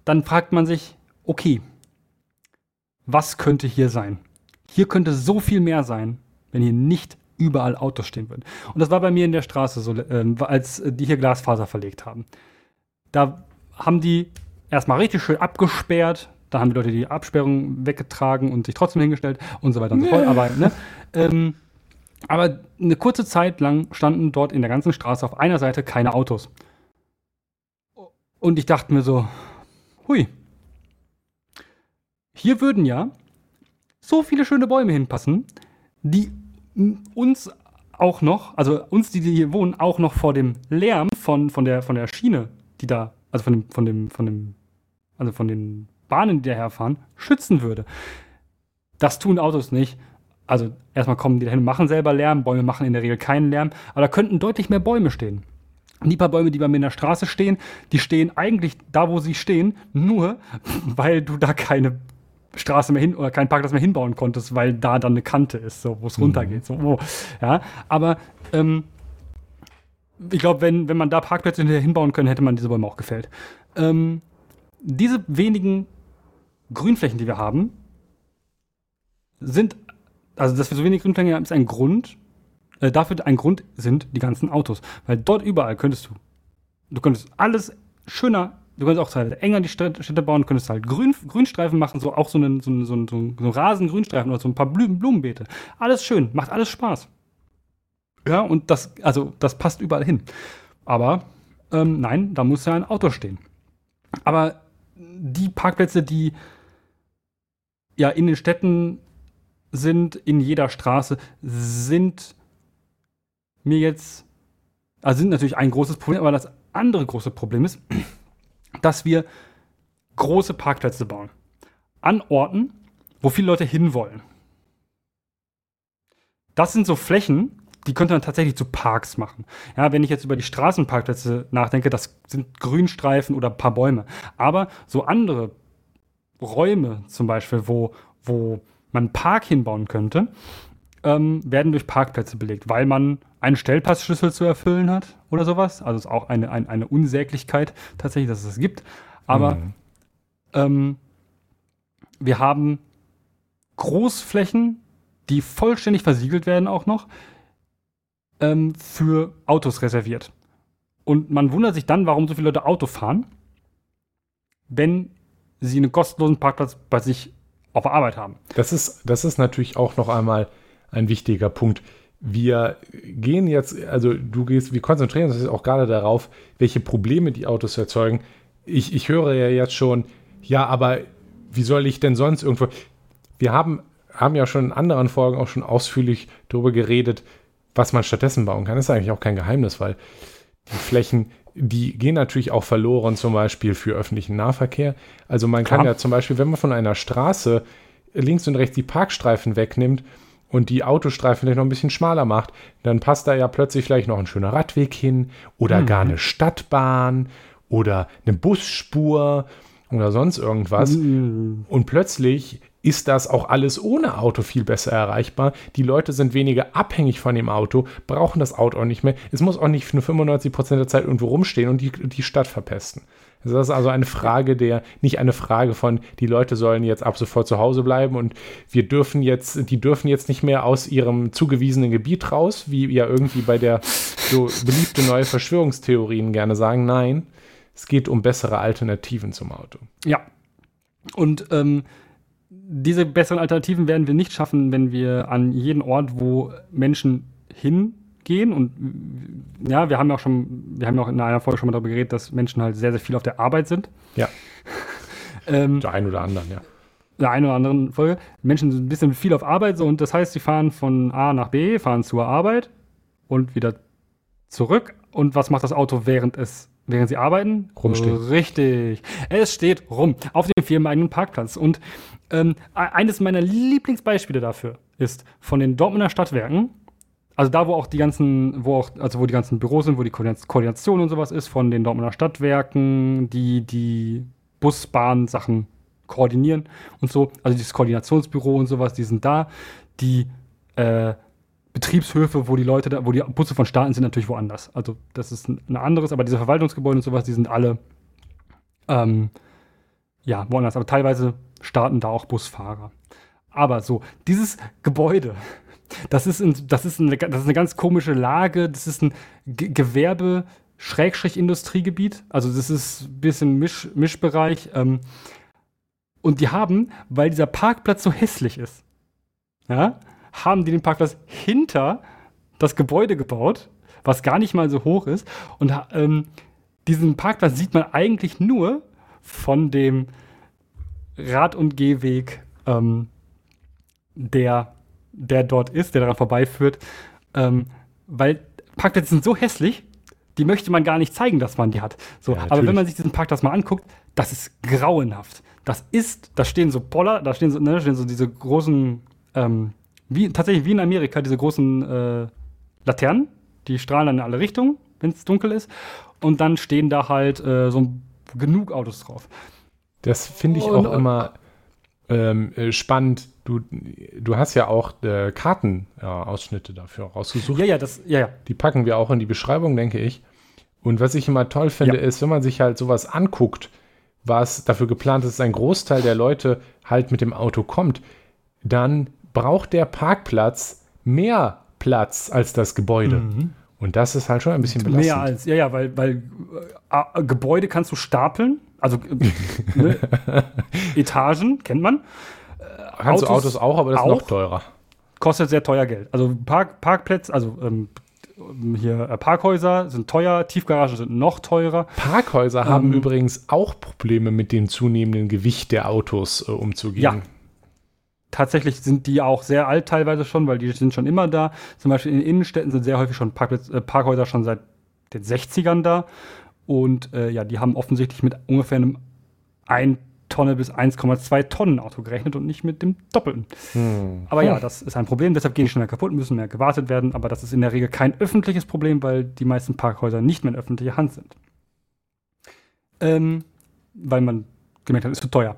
dann fragt man sich, okay, was könnte hier sein? Hier könnte so viel mehr sein, wenn hier nicht überall Autos stehen würden. Und das war bei mir in der Straße so, ähm, als äh, die hier Glasfaser verlegt haben. Da haben die erstmal richtig schön abgesperrt, da haben die Leute die Absperrung weggetragen und sich trotzdem hingestellt und so weiter und so fort. Aber, ne, ähm, aber eine kurze Zeit lang standen dort in der ganzen Straße auf einer Seite keine Autos. Und ich dachte mir so, hui, hier würden ja so viele schöne Bäume hinpassen, die uns auch noch, also uns, die hier wohnen, auch noch vor dem Lärm von, von, der, von der Schiene, die da, also von dem, von dem, von dem, also von den Bahnen, die daherfahren, schützen würde. Das tun Autos nicht. Also erstmal kommen die dahin und machen selber Lärm, Bäume machen in der Regel keinen Lärm, aber da könnten deutlich mehr Bäume stehen. Die paar Bäume, die bei mir in der Straße stehen, die stehen eigentlich da, wo sie stehen, nur weil du da keine Straße mehr hin oder keinen Parkplatz mehr hinbauen konntest, weil da dann eine Kante ist, so, wo es runtergeht. So, oh. ja, aber ähm, ich glaube, wenn, wenn man da Parkplätze hinbauen können, hätte man diese Bäume auch gefällt. Ähm, diese wenigen Grünflächen, die wir haben, sind, also dass wir so wenig Grünflächen haben, ist ein Grund, äh, dafür ein Grund sind die ganzen Autos. Weil dort überall könntest du, du könntest alles schöner, du könntest auch halt enger die Städte bauen, könntest halt Grün, Grünstreifen machen, so auch so einen, so einen, so einen, so einen Rasengrünstreifen oder so ein paar Blumen, Blumenbeete. Alles schön, macht alles Spaß. Ja, und das, also das passt überall hin. Aber ähm, nein, da muss ja ein Auto stehen. Aber die Parkplätze, die ja in den Städten sind, in jeder Straße, sind mir jetzt, also sind natürlich ein großes Problem, aber das andere große Problem ist, dass wir große Parkplätze bauen. An Orten, wo viele Leute hinwollen. Das sind so Flächen, die könnte man tatsächlich zu Parks machen. Ja, wenn ich jetzt über die Straßenparkplätze nachdenke, das sind Grünstreifen oder ein paar Bäume. Aber so andere Räume zum Beispiel, wo, wo man einen Park hinbauen könnte, ähm, werden durch Parkplätze belegt, weil man einen Stellpassschlüssel zu erfüllen hat oder sowas. Also es ist auch eine, eine, eine Unsäglichkeit tatsächlich, dass es das gibt. Aber mhm. ähm, wir haben Großflächen, die vollständig versiegelt werden auch noch, ähm, für Autos reserviert. Und man wundert sich dann, warum so viele Leute Auto fahren, wenn sie einen kostenlosen Parkplatz bei sich auf Arbeit haben. Das ist, das ist natürlich auch noch einmal ein wichtiger Punkt. Wir gehen jetzt, also du gehst, wir konzentrieren uns auch gerade darauf, welche Probleme die Autos erzeugen. Ich, ich höre ja jetzt schon, ja, aber wie soll ich denn sonst irgendwo. Wir haben, haben ja schon in anderen Folgen auch schon ausführlich darüber geredet, was man stattdessen bauen kann, ist eigentlich auch kein Geheimnis, weil die Flächen, die gehen natürlich auch verloren, zum Beispiel für öffentlichen Nahverkehr. Also man Klar. kann ja zum Beispiel, wenn man von einer Straße links und rechts die Parkstreifen wegnimmt und die Autostreifen vielleicht noch ein bisschen schmaler macht, dann passt da ja plötzlich vielleicht noch ein schöner Radweg hin oder mhm. gar eine Stadtbahn oder eine Busspur oder sonst irgendwas. Mhm. Und plötzlich ist das auch alles ohne Auto viel besser erreichbar. Die Leute sind weniger abhängig von dem Auto, brauchen das Auto auch nicht mehr. Es muss auch nicht nur 95% der Zeit irgendwo rumstehen und die, die Stadt verpesten. Das ist also eine Frage der, nicht eine Frage von, die Leute sollen jetzt ab sofort zu Hause bleiben und wir dürfen jetzt, die dürfen jetzt nicht mehr aus ihrem zugewiesenen Gebiet raus, wie ja irgendwie bei der so beliebte neue Verschwörungstheorien gerne sagen. Nein, es geht um bessere Alternativen zum Auto. Ja. Und ähm, diese besseren Alternativen werden wir nicht schaffen, wenn wir an jeden Ort, wo Menschen hingehen und ja, wir haben ja auch schon, wir haben ja auch in einer Folge schon mal darüber geredet, dass Menschen halt sehr, sehr viel auf der Arbeit sind. Ja. ähm, der einen oder anderen, ja. Der einen oder anderen Folge. Menschen sind ein bisschen viel auf Arbeit so und das heißt, sie fahren von A nach B, fahren zur Arbeit und wieder zurück. Und was macht das Auto, während es Während sie arbeiten? Rumstehen. Richtig. Es steht rum auf dem firmeneigenen Parkplatz. Und ähm, e-, eines meiner Lieblingsbeispiele dafür ist von den Dortmunder Stadtwerken, also da, wo auch die ganzen, wo auch, also wo die ganzen Büros sind, wo die Koordination und sowas ist, von den Dortmunder Stadtwerken, die die Busbahn-Sachen koordinieren und so, also dieses Koordinationsbüro und sowas, die sind da. Die äh, Betriebshöfe, wo die Leute da, wo die Busse von Staaten sind, natürlich woanders. Also das ist ein, anderes, aber diese Verwaltungsgebäude und sowas, die sind alle ähm, ja, woanders. Aber teilweise starten da auch Busfahrer. Aber so, dieses Gebäude, das ist, ein, das ist, eine, das ist eine ganz komische Lage. Das ist ein G Gewerbe- Schrägstrich-Industriegebiet. Also das ist ein bisschen Misch, Mischbereich. Ähm, und die haben, weil dieser Parkplatz so hässlich ist, ja, haben die den Parkplatz hinter das Gebäude gebaut, was gar nicht mal so hoch ist. Und ähm, diesen Parkplatz sieht man eigentlich nur von dem Rad- und Gehweg, ähm, der, der dort ist, der daran vorbeiführt. Ähm, weil Parkplätze sind so hässlich, die möchte man gar nicht zeigen, dass man die hat. So, ja, aber wenn man sich diesen Parkplatz mal anguckt, das ist grauenhaft. Das ist, da stehen so Poller, da stehen so, ne, stehen so diese großen ähm, wie, tatsächlich wie in Amerika diese großen äh, Laternen, die strahlen dann in alle Richtungen wenn es dunkel ist. Und dann stehen da halt äh, so genug Autos drauf. Das finde ich Und- auch immer ähm, äh, spannend. Du, du hast ja auch äh, Kartenausschnitte dafür rausgesucht. Ja, ja, das, ja, ja. Die packen wir auch in die Beschreibung, denke ich. Und was ich immer toll finde, Ja. ist, wenn man sich halt sowas anguckt, was dafür geplant ist, dass ein Großteil der Leute halt mit dem Auto kommt, dann braucht der Parkplatz mehr Platz als das Gebäude. Und das ist halt schon ein bisschen belastend. Mhm. Mehr als, ja, ja, weil, weil äh, äh, Gebäude kannst du stapeln, also äh, ne, Etagen, kennt man. Kannst du Autos Autos auch, aber das ist noch auch? teurer. kostet sehr teuer Geld. Also Park, Parkplätze, also ähm, hier äh, Parkhäuser sind teuer, Tiefgaragen sind noch teurer. Parkhäuser haben Ähm, übrigens auch Probleme mit dem zunehmenden Gewicht der Autos äh, umzugehen. Ja. Tatsächlich sind die auch sehr alt teilweise schon, weil die sind schon immer da. Zum Beispiel in Innenstädten sind sehr häufig schon Parkplätze, äh, Parkhäuser schon seit den 60ern da. Und äh, ja, die haben offensichtlich mit ungefähr einem 1 Tonne bis 1,2 Tonnen Auto gerechnet und nicht mit dem Doppelten. Hm. Aber ja, das ist ein Problem, deshalb gehen die schneller kaputt, müssen mehr gewartet werden. Aber das ist in der Regel kein öffentliches Problem, weil die meisten Parkhäuser nicht mehr in öffentlicher Hand sind. Ähm, weil man gemerkt hat, ist zu teuer.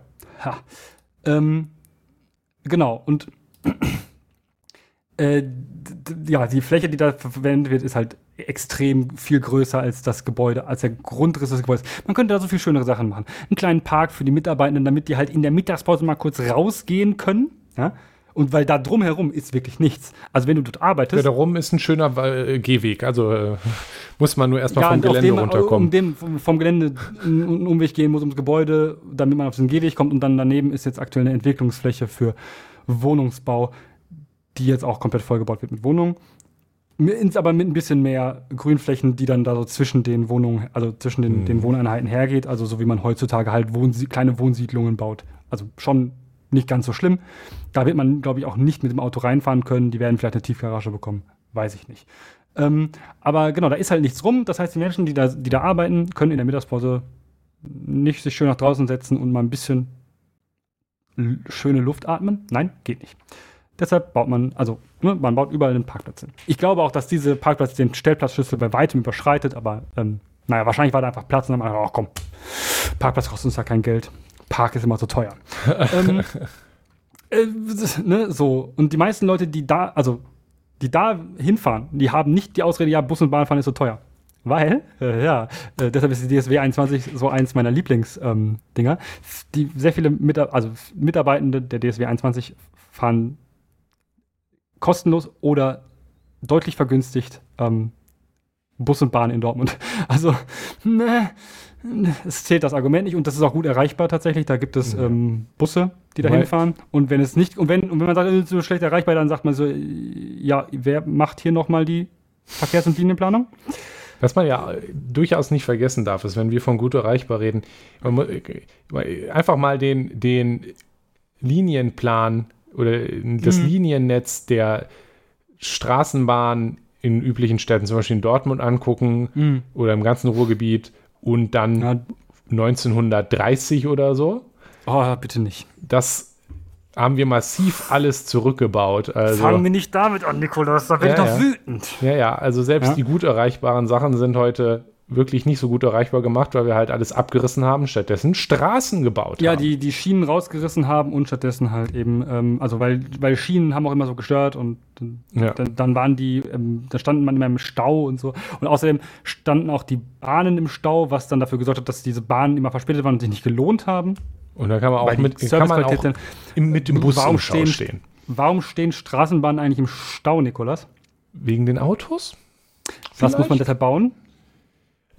Ähm, genau, und äh, ja, die Fläche, die da ver- verwendet wird, ist halt extrem viel größer als das Gebäude, als der Grundriss des Gebäudes. Man könnte da so viel schönere Sachen machen. Einen kleinen Park für die Mitarbeitenden, damit die halt in der Mittagspause mal kurz rausgehen können. Ja? Und weil da drumherum ist wirklich nichts. Also wenn du dort arbeitest, Darum ist ein schöner äh, Gehweg. Also äh, muss man nur erstmal vom und auf Gelände dem, runterkommen. Um dem vom, vom Gelände einen Umweg gehen muss ums Gebäude, damit man auf den Gehweg kommt. Und dann daneben ist jetzt aktuell eine Entwicklungsfläche für Wohnungsbau, die jetzt auch komplett vollgebaut wird mit Wohnungen. Aber mit ein bisschen mehr Grünflächen, die dann da so zwischen den Wohnungen, also zwischen den, Mhm. den Wohneinheiten hergeht. Also so wie man heutzutage halt Wohnsie kleine Wohnsiedlungen baut. Also schon nicht ganz so schlimm. Da wird man, glaube ich, auch nicht mit dem Auto reinfahren können. Die werden vielleicht eine Tiefgarage bekommen. Weiß ich nicht. Ähm, aber genau, da ist halt nichts rum. Das heißt, die Menschen, die da, die da arbeiten, können in der Mittagspause nicht sich schön nach draußen setzen und mal ein bisschen schöne Luft atmen. Nein, geht nicht. Deshalb baut man, also ne, man baut überall einen Parkplatz hin. Ich glaube auch, dass diese Parkplatz den Stellplatzschlüssel bei weitem überschreitet, aber ähm, naja, wahrscheinlich war da einfach Platz und dann haben wir gedacht, ach komm, Parkplatz kostet uns ja kein Geld. Park ist immer so teuer. ähm, äh, ne, so. Und die meisten Leute, die da, also die da hinfahren, die haben nicht die Ausrede, ja, Bus und Bahnfahren ist so teuer. Weil, äh, ja, äh, deshalb ist die DSW 21 so eins meiner Lieblingsdinger. Ähm, die sehr viele Mitar also Mitarbeitende der DSW 21 fahren kostenlos oder deutlich vergünstigt ähm, Bus und Bahn in Dortmund. Also, ne, es zählt das Argument nicht und das ist auch gut erreichbar tatsächlich. Da gibt es ähm, Busse, die da hinfahren. Und wenn es nicht, und wenn, und wenn man sagt, es ist so schlecht erreichbar, dann sagt man so, ja, wer macht hier nochmal die Verkehrs- und Linienplanung? Was man ja durchaus nicht vergessen darf, ist, wenn wir von gut erreichbar reden, äh, einfach mal den, den Linienplan oder das Mhm. Liniennetz der Straßenbahn in üblichen Städten, zum Beispiel in Dortmund angucken oder im ganzen Ruhrgebiet und dann Ja, 1930 oder so. oh, bitte nicht. Das haben wir massiv alles zurückgebaut. Also, Fangen wir nicht damit an, Nikolaus, da bin Ja, ich doch ja. wütend. Ja, ja, also selbst Ja. die gut erreichbaren Sachen sind heute wirklich nicht so gut erreichbar gemacht, weil wir halt alles abgerissen haben, stattdessen Straßen gebaut Ja, haben. die, die Schienen rausgerissen haben und stattdessen halt eben, ähm, also weil, weil Schienen haben auch immer so gestört und dann, Ja. dann, dann waren die, ähm, da standen man immer im Stau und so. Und außerdem standen auch die Bahnen im Stau, was dann dafür gesorgt hat, dass diese Bahnen immer verspätet waren und sich nicht gelohnt haben. Und da kann man auch mit, kann man auch dann- im, mit dem Bus Warum im Stau stehen- stehen. Warum stehen Straßenbahnen eigentlich im Stau, Nikolas? Wegen den Autos? Was muss man deshalb bauen?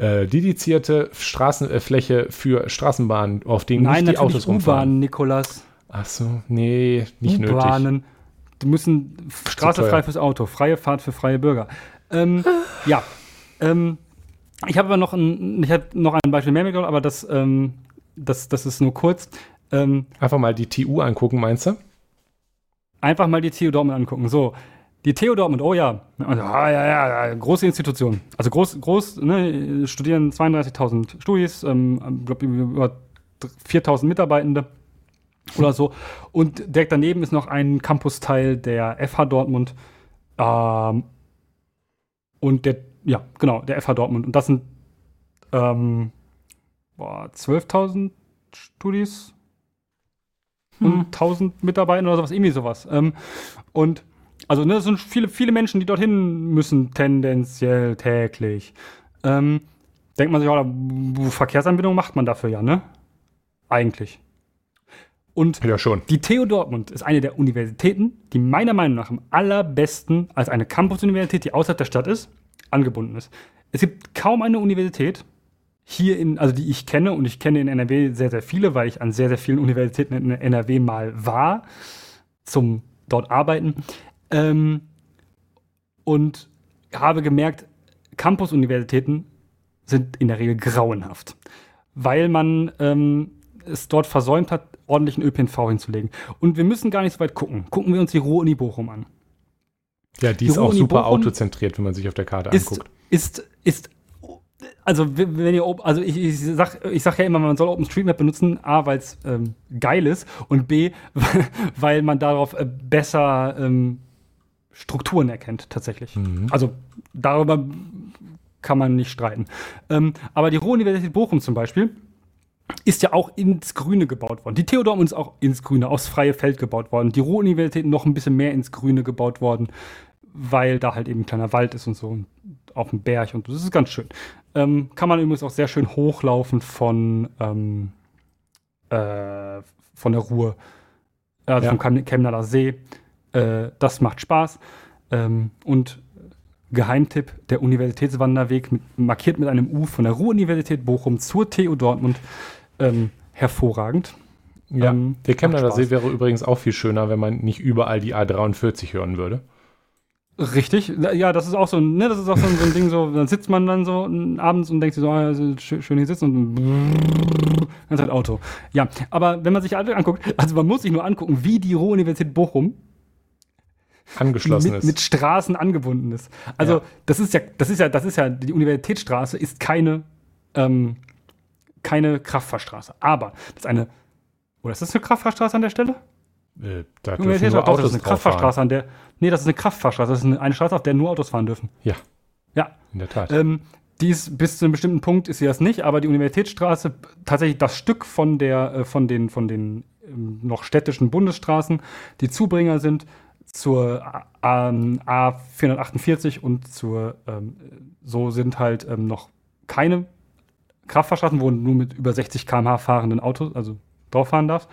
Äh, dedizierte Straßenfläche für Straßenbahnen, auf denen Nein, nicht die Autos rumfahren. U-Bahnen, Nikolas. Ach so, nee, nicht nötig. U-Bahnen. Die müssen Straße frei fürs Auto, freie Fahrt für freie Bürger. Ähm, ja. Ähm, ich habe aber noch ein, ich habe noch ein Beispiel mehr mitgebracht, aber das, ähm, das, das ist nur kurz. Ähm, Einfach mal die TU angucken, meinst du? einfach mal die TU Dortmund angucken. So, die TU Dortmund, oh ja, also, ah, ja, ja, ja, große Institution. Also groß, groß, ne, studieren 32.000 Studis, ähm, glaub, über 4.000 Mitarbeitende oder so. Und direkt daneben ist noch ein Campusteil der FH Dortmund. Ähm, und der ja, genau, der FH Dortmund. Und das sind ähm, 12.000 Studis hm. und 1000 Mitarbeiter oder sowas, irgendwie sowas. Ähm, und also, ne, das sind viele, viele Menschen, die dorthin müssen, tendenziell täglich. Ähm, denkt man sich, ja, Verkehrsanbindung macht man dafür ja, ne? Eigentlich. Und ja, schon. die TU Dortmund ist eine der Universitäten, die meiner Meinung nach am allerbesten als eine Campus-Universität, die außerhalb der Stadt ist, angebunden ist. Es gibt kaum eine Universität hier in, also die ich kenne, und ich kenne in NRW sehr, sehr viele, weil ich an sehr, sehr vielen Universitäten in NRW mal war, zum dort arbeiten. Ähm, und habe gemerkt, Campus-Universitäten sind in der Regel grauenhaft, weil man ähm, es dort versäumt hat, ordentlichen ÖPNV hinzulegen. Und wir müssen gar nicht so weit gucken. Gucken wir uns die Ruhr-Uni Bochum an. Ja, die, die ist auch super Bochum autozentriert, wenn man sich auf der Karte ist, anguckt. Ist, ist, also wenn ihr, also ich, ich sag, ich sag ja immer, man soll OpenStreetMap benutzen, A, weil es ähm, geil ist und B, weil man darauf äh, besser ähm, Strukturen erkennt, tatsächlich. Mhm. Also darüber kann man nicht streiten. Ähm, aber die Ruhr-Universität Bochum zum Beispiel, ist ja auch ins Grüne gebaut worden. Die Dortmund ist auch ins Grüne, aufs freie Feld gebaut worden. Die Ruhr-Universität noch ein bisschen mehr ins Grüne gebaut worden, weil da halt eben ein kleiner Wald ist und so und auf dem Berg und das ist ganz schön. Ähm, kann man übrigens auch sehr schön hochlaufen von, ähm, äh, von der Ruhr, also ja. vom Chemnader See. Äh, das macht Spaß. Ähm, und Geheimtipp, der Universitätswanderweg, mit, markiert mit einem U von der Ruhr-Universität Bochum zur TU Dortmund ähm, hervorragend. Ja, ähm, der Chemnader See wäre übrigens auch viel schöner, wenn man nicht überall die A43 hören würde. Richtig, ja, das ist auch so, ne, das ist auch so, so ein Ding, so, dann sitzt man dann so abends und denkt sich so, ah, also schön hier sitzen und dann ist halt Auto. Ja, aber wenn man sich anguckt, also man muss sich nur angucken, wie die Ruhr-Universität Bochum angeschlossen mit, ist. Mit Straßen angebunden ist. Also, ja. das ist ja, das ist ja, das ist ja, die Universitätsstraße ist keine ähm, keine Kraftfahrstraße. Aber das ist eine. Oder ist das eine Kraftfahrstraße an der Stelle? Äh, da dürfen nur Autos das ist eine Kraftfahrstraße an der. Nee, das ist eine Kraftfahrstraße. Das ist eine, eine, Straße, auf der nur Autos fahren dürfen. Ja. Ja. In der Tat. Ähm, die ist bis zu einem bestimmten Punkt ist sie das nicht, aber die Universitätsstraße, tatsächlich das Stück von der, äh, von den, von den ähm, noch städtischen Bundesstraßen, die Zubringer sind zur ähm, A448 und zur, ähm, so sind halt ähm, noch keine Kraftfahrstraßen, wo nur mit über 60 km/h fahrenden Autos, also drauf fahren darf.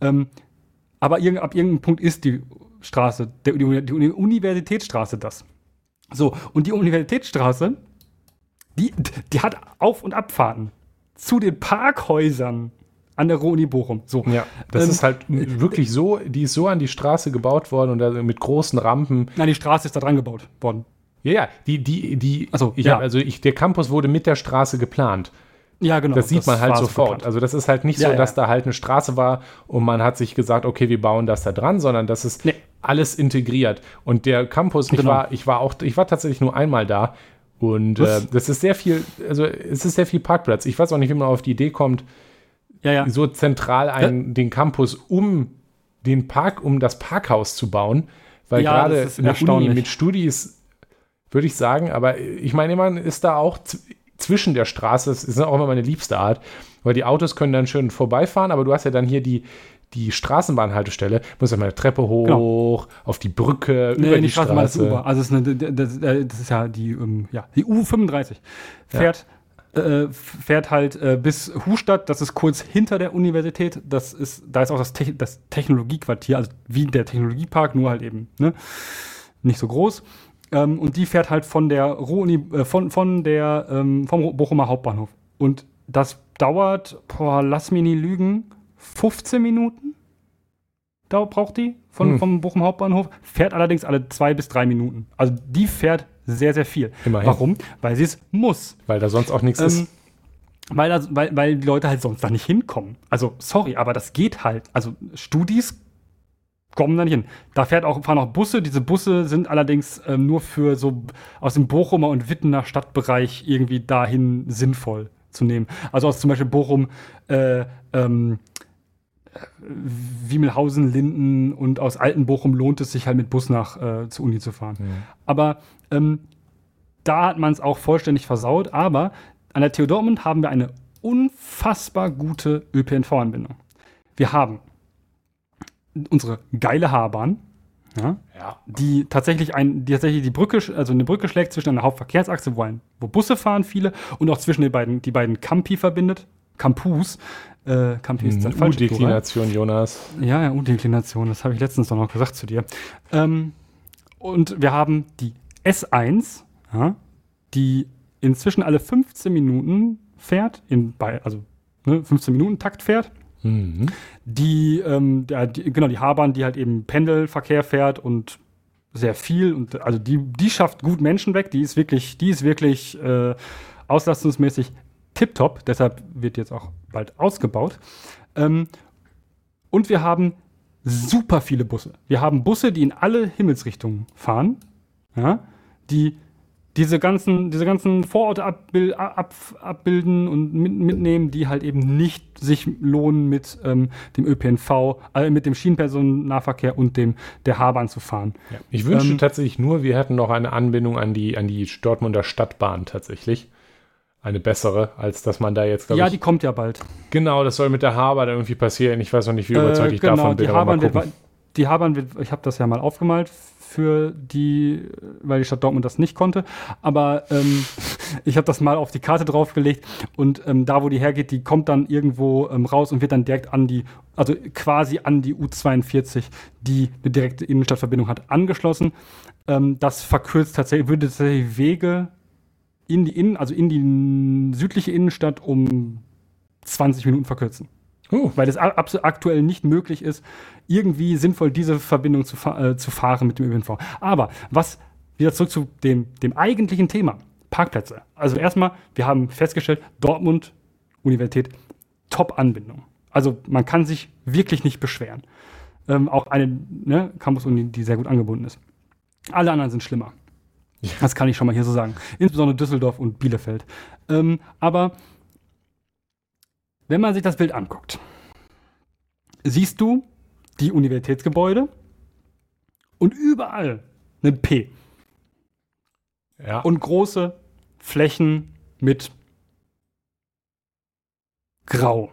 Ähm, aber irg ab irgendeinem Punkt ist die Straße, der, die, die Universitätsstraße das. So, und die Universitätsstraße, die, die hat Auf- und Abfahrten zu den Parkhäusern an der Ruhr-Uni Bochum. So. Ja, das ähm, ist halt wirklich so, die ist so an die Straße gebaut worden und mit großen Rampen. Nein, die Straße ist da dran gebaut worden. Ja, ja, die, die, die, also, ja. Hab, also ich, der Campus wurde mit der Straße geplant. Ja, genau. Das sieht das man halt sofort. So also das ist halt nicht ja, so, dass ja. da halt eine Straße war und man hat sich gesagt, okay, wir bauen das da dran, sondern das ist nee. alles integriert. Und der Campus, genau. ich war, ich war auch, ich war tatsächlich nur einmal da und äh, das ist sehr viel, also es ist sehr viel Parkplatz. Ich weiß auch nicht, wie man auf die Idee kommt, ja, so zentral einen, den Campus um den Park, um das Parkhaus zu bauen, weil gerade der Uni mit Studis würde ich sagen. Aber ich meine, man ist da auch zwischen der Straße, das ist auch immer meine liebste Art, weil die Autos können dann schön vorbeifahren, aber du hast ja dann hier die, die Straßenbahnhaltestelle, muss ja mal eine Treppe hoch, genau. auf die Brücke, nee, über die, die Straße. Straße. Also ist eine, das, das, ist ja die, um, ja, die U35 fährt, ja. Äh, fährt halt äh, bis Hustadt, das ist kurz hinter der Universität, das ist, da ist auch das, Te das Technologiequartier, also wie der Technologiepark, nur halt eben, ne? Nicht so groß. Ähm, und die fährt halt von der Ruhr-Uni, äh, von, von der, ähm, vom Bochumer Hauptbahnhof. Und das dauert, boah, lass mich nie lügen, 15 Minuten? Da braucht die von, hm. vom Bochum Hauptbahnhof. Fährt allerdings alle zwei bis drei Minuten. Also die fährt sehr, sehr viel. Immerhin. Warum? Weil sie es muss. Weil da sonst auch nichts ähm, ist. Weil, das, weil, weil die Leute halt sonst da nicht hinkommen. Also, sorry, aber das geht halt. Also, Studis kommen da nicht hin. Da fährt auch, fahren auch Busse. Diese Busse sind allerdings ähm, nur für so aus dem Bochumer und Wittener Stadtbereich irgendwie dahin sinnvoll zu nehmen. Also aus zum Beispiel Bochum, äh, ähm, Wiemelhausen, Linden und aus Altenbochum lohnt es sich halt mit Bus nach äh, zur Uni zu fahren. Ja. Aber ähm, da hat man es auch vollständig versaut. Aber an der TU Dortmund haben wir eine unfassbar gute ÖPNV-Anbindung. Wir haben unsere geile H-Bahn, ja, Ja. die tatsächlich ein, die tatsächlich die Brücke, also eine Brücke schlägt zwischen einer Hauptverkehrsachse, wo, ein, wo Busse fahren, viele, und auch zwischen den beiden, die beiden Campi verbindet. Campus. Äh, Campi ist das falsche Plural. U-Deklination, Jonas. Ja, ja, U-Deklination, das habe ich letztens doch noch gesagt zu dir. Ähm, und wir haben die S1, ja, die inzwischen alle 15 Minuten fährt, in bei, also ne, 15 Minuten Takt fährt. Mhm. Die, ähm, der, die, genau, die H-Bahn, die halt eben Pendelverkehr fährt und sehr viel und also die, die schafft gut Menschen weg, die ist wirklich, die ist wirklich äh, auslastungsmäßig tipptopp, deshalb wird jetzt auch bald ausgebaut. Ähm, und wir haben super viele Busse. Wir haben Busse, die in alle Himmelsrichtungen fahren, ja, die diese ganzen, diese ganzen Vororte abbil ab, abbilden und mit, mitnehmen, die halt eben nicht sich lohnen, mit ähm, dem ÖPNV, äh, mit dem Schienenpersonennahverkehr und dem der H-Bahn zu fahren. Ja. Ich wünschte Ähm, tatsächlich nur, wir hätten noch eine Anbindung an die, an die Dortmunder Stadtbahn tatsächlich. Eine bessere, als dass man da jetzt, ja, ich, die kommt ja bald. genau, das soll mit der dann irgendwie passieren. Ich weiß noch nicht, wie überzeugt Äh, ich davon bin, die H-Bahn wird, die H-Bahn wird, ich habe das ja mal aufgemalt für die, weil die Stadt Dortmund das nicht konnte, aber ähm, ich habe das mal auf die Karte draufgelegt und ähm, da, wo die hergeht, die kommt dann irgendwo ähm, raus und wird dann direkt an die, also quasi an die U42, die eine direkte Innenstadtverbindung hat, angeschlossen. Ähm, das verkürzt tatsächlich, würde tatsächlich Wege in die Innen, also in die südliche Innenstadt um 20 Minuten verkürzen Uh, weil es aktuell nicht möglich ist, irgendwie sinnvoll diese Verbindung zu, fa äh, zu fahren mit dem ÖPNV. Aber was, wieder zurück zu dem, dem eigentlichen Thema, Parkplätze. Also erstmal, wir haben festgestellt, Dortmund, Universität, Top-Anbindung. Also man kann sich wirklich nicht beschweren. Ähm, auch eine ne, Campus-Uni, die sehr gut angebunden ist. Alle anderen sind schlimmer. Das kann ich schon mal hier so sagen. Insbesondere Düsseldorf und Bielefeld. Ähm, aber wenn man sich das Bild anguckt, siehst du die Universitätsgebäude und überall ein P ja. und große Flächen mit Grau.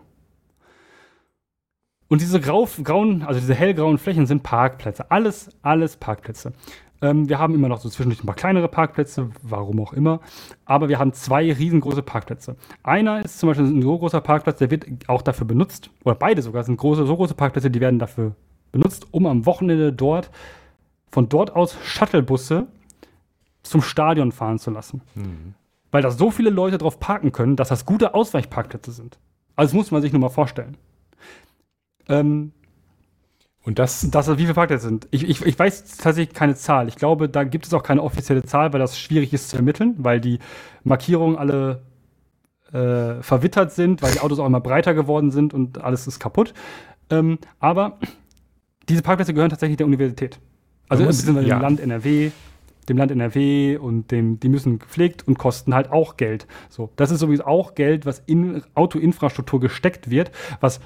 Und diese grau, grauen, also diese hellgrauen Flächen sind Parkplätze. Alles, alles Parkplätze. Ähm, wir haben immer noch so zwischendurch ein paar kleinere Parkplätze, warum auch immer. Aber wir haben zwei riesengroße Parkplätze. Einer ist zum Beispiel ein so großer Parkplatz, der wird auch dafür benutzt, oder beide sogar sind große, so große Parkplätze, die werden dafür benutzt, um am Wochenende dort, von dort aus Shuttlebusse zum Stadion fahren zu lassen. Weil da so viele Leute drauf parken können, dass das gute Ausweichparkplätze sind. Also das muss man sich nur mal vorstellen. Ähm, Und das, das wie viele Parkplätze sind. Ich, ich, ich weiß tatsächlich keine Zahl. Ich glaube, da gibt es auch keine offizielle Zahl, weil das schwierig ist zu ermitteln, weil die Markierungen alle äh, verwittert sind, weil die Autos auch immer breiter geworden sind und alles ist kaputt. Ähm, aber diese Parkplätze gehören tatsächlich der Universität. Also beziehungsweise ja. dem Land NRW, dem Land NRW und dem, die müssen gepflegt und kosten halt auch Geld. So, das ist sowieso auch Geld, was in Autoinfrastruktur gesteckt wird, was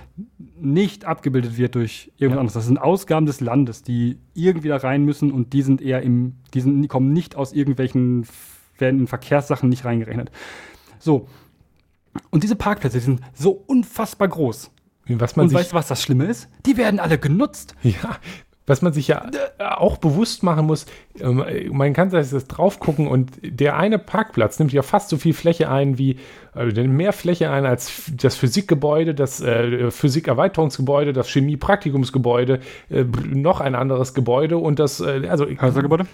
nicht abgebildet wird durch irgendwas Ja. anderes. Das sind Ausgaben des Landes, die irgendwie da rein müssen und die sind eher im, die, sind, kommen nicht aus irgendwelchen, werden in Verkehrssachen nicht reingerechnet. So. Und diese Parkplätze, die sind so unfassbar groß. was man Und sich, weißt du, was das Schlimme ist? Die werden alle genutzt. ja, was man sich ja auch bewusst machen muss, ähm, man kann das jetzt drauf gucken und der eine Parkplatz nimmt ja fast so viel Fläche ein wie, also mehr Fläche ein als das Physikgebäude, das äh, Physikerweiterungsgebäude, das Chemiepraktikumsgebäude, äh, noch ein anderes Gebäude und das, äh, also Häusergebäude?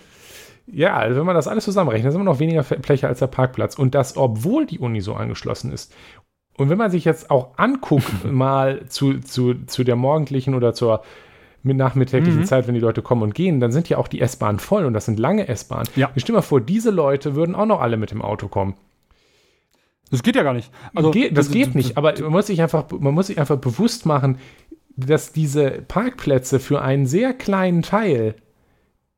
Ja, also wenn man das alles zusammenrechnet, ist immer noch weniger Fläche als der Parkplatz. Und das, obwohl die Uni so angeschlossen ist. Und wenn man sich jetzt auch anguckt, mal zu, zu, zu der morgendlichen oder zur mit nachmittäglichen Mhm. Zeit, wenn die Leute kommen und gehen, dann sind ja auch die S-Bahnen voll und das sind lange S-Bahnen. Ja. Ich stell mal vor, diese Leute würden auch noch alle mit dem Auto kommen. Das geht ja gar nicht. Also, Ge das d- geht nicht, aber man muss sich einfach, man muss sich einfach bewusst machen, dass diese Parkplätze für einen sehr kleinen Teil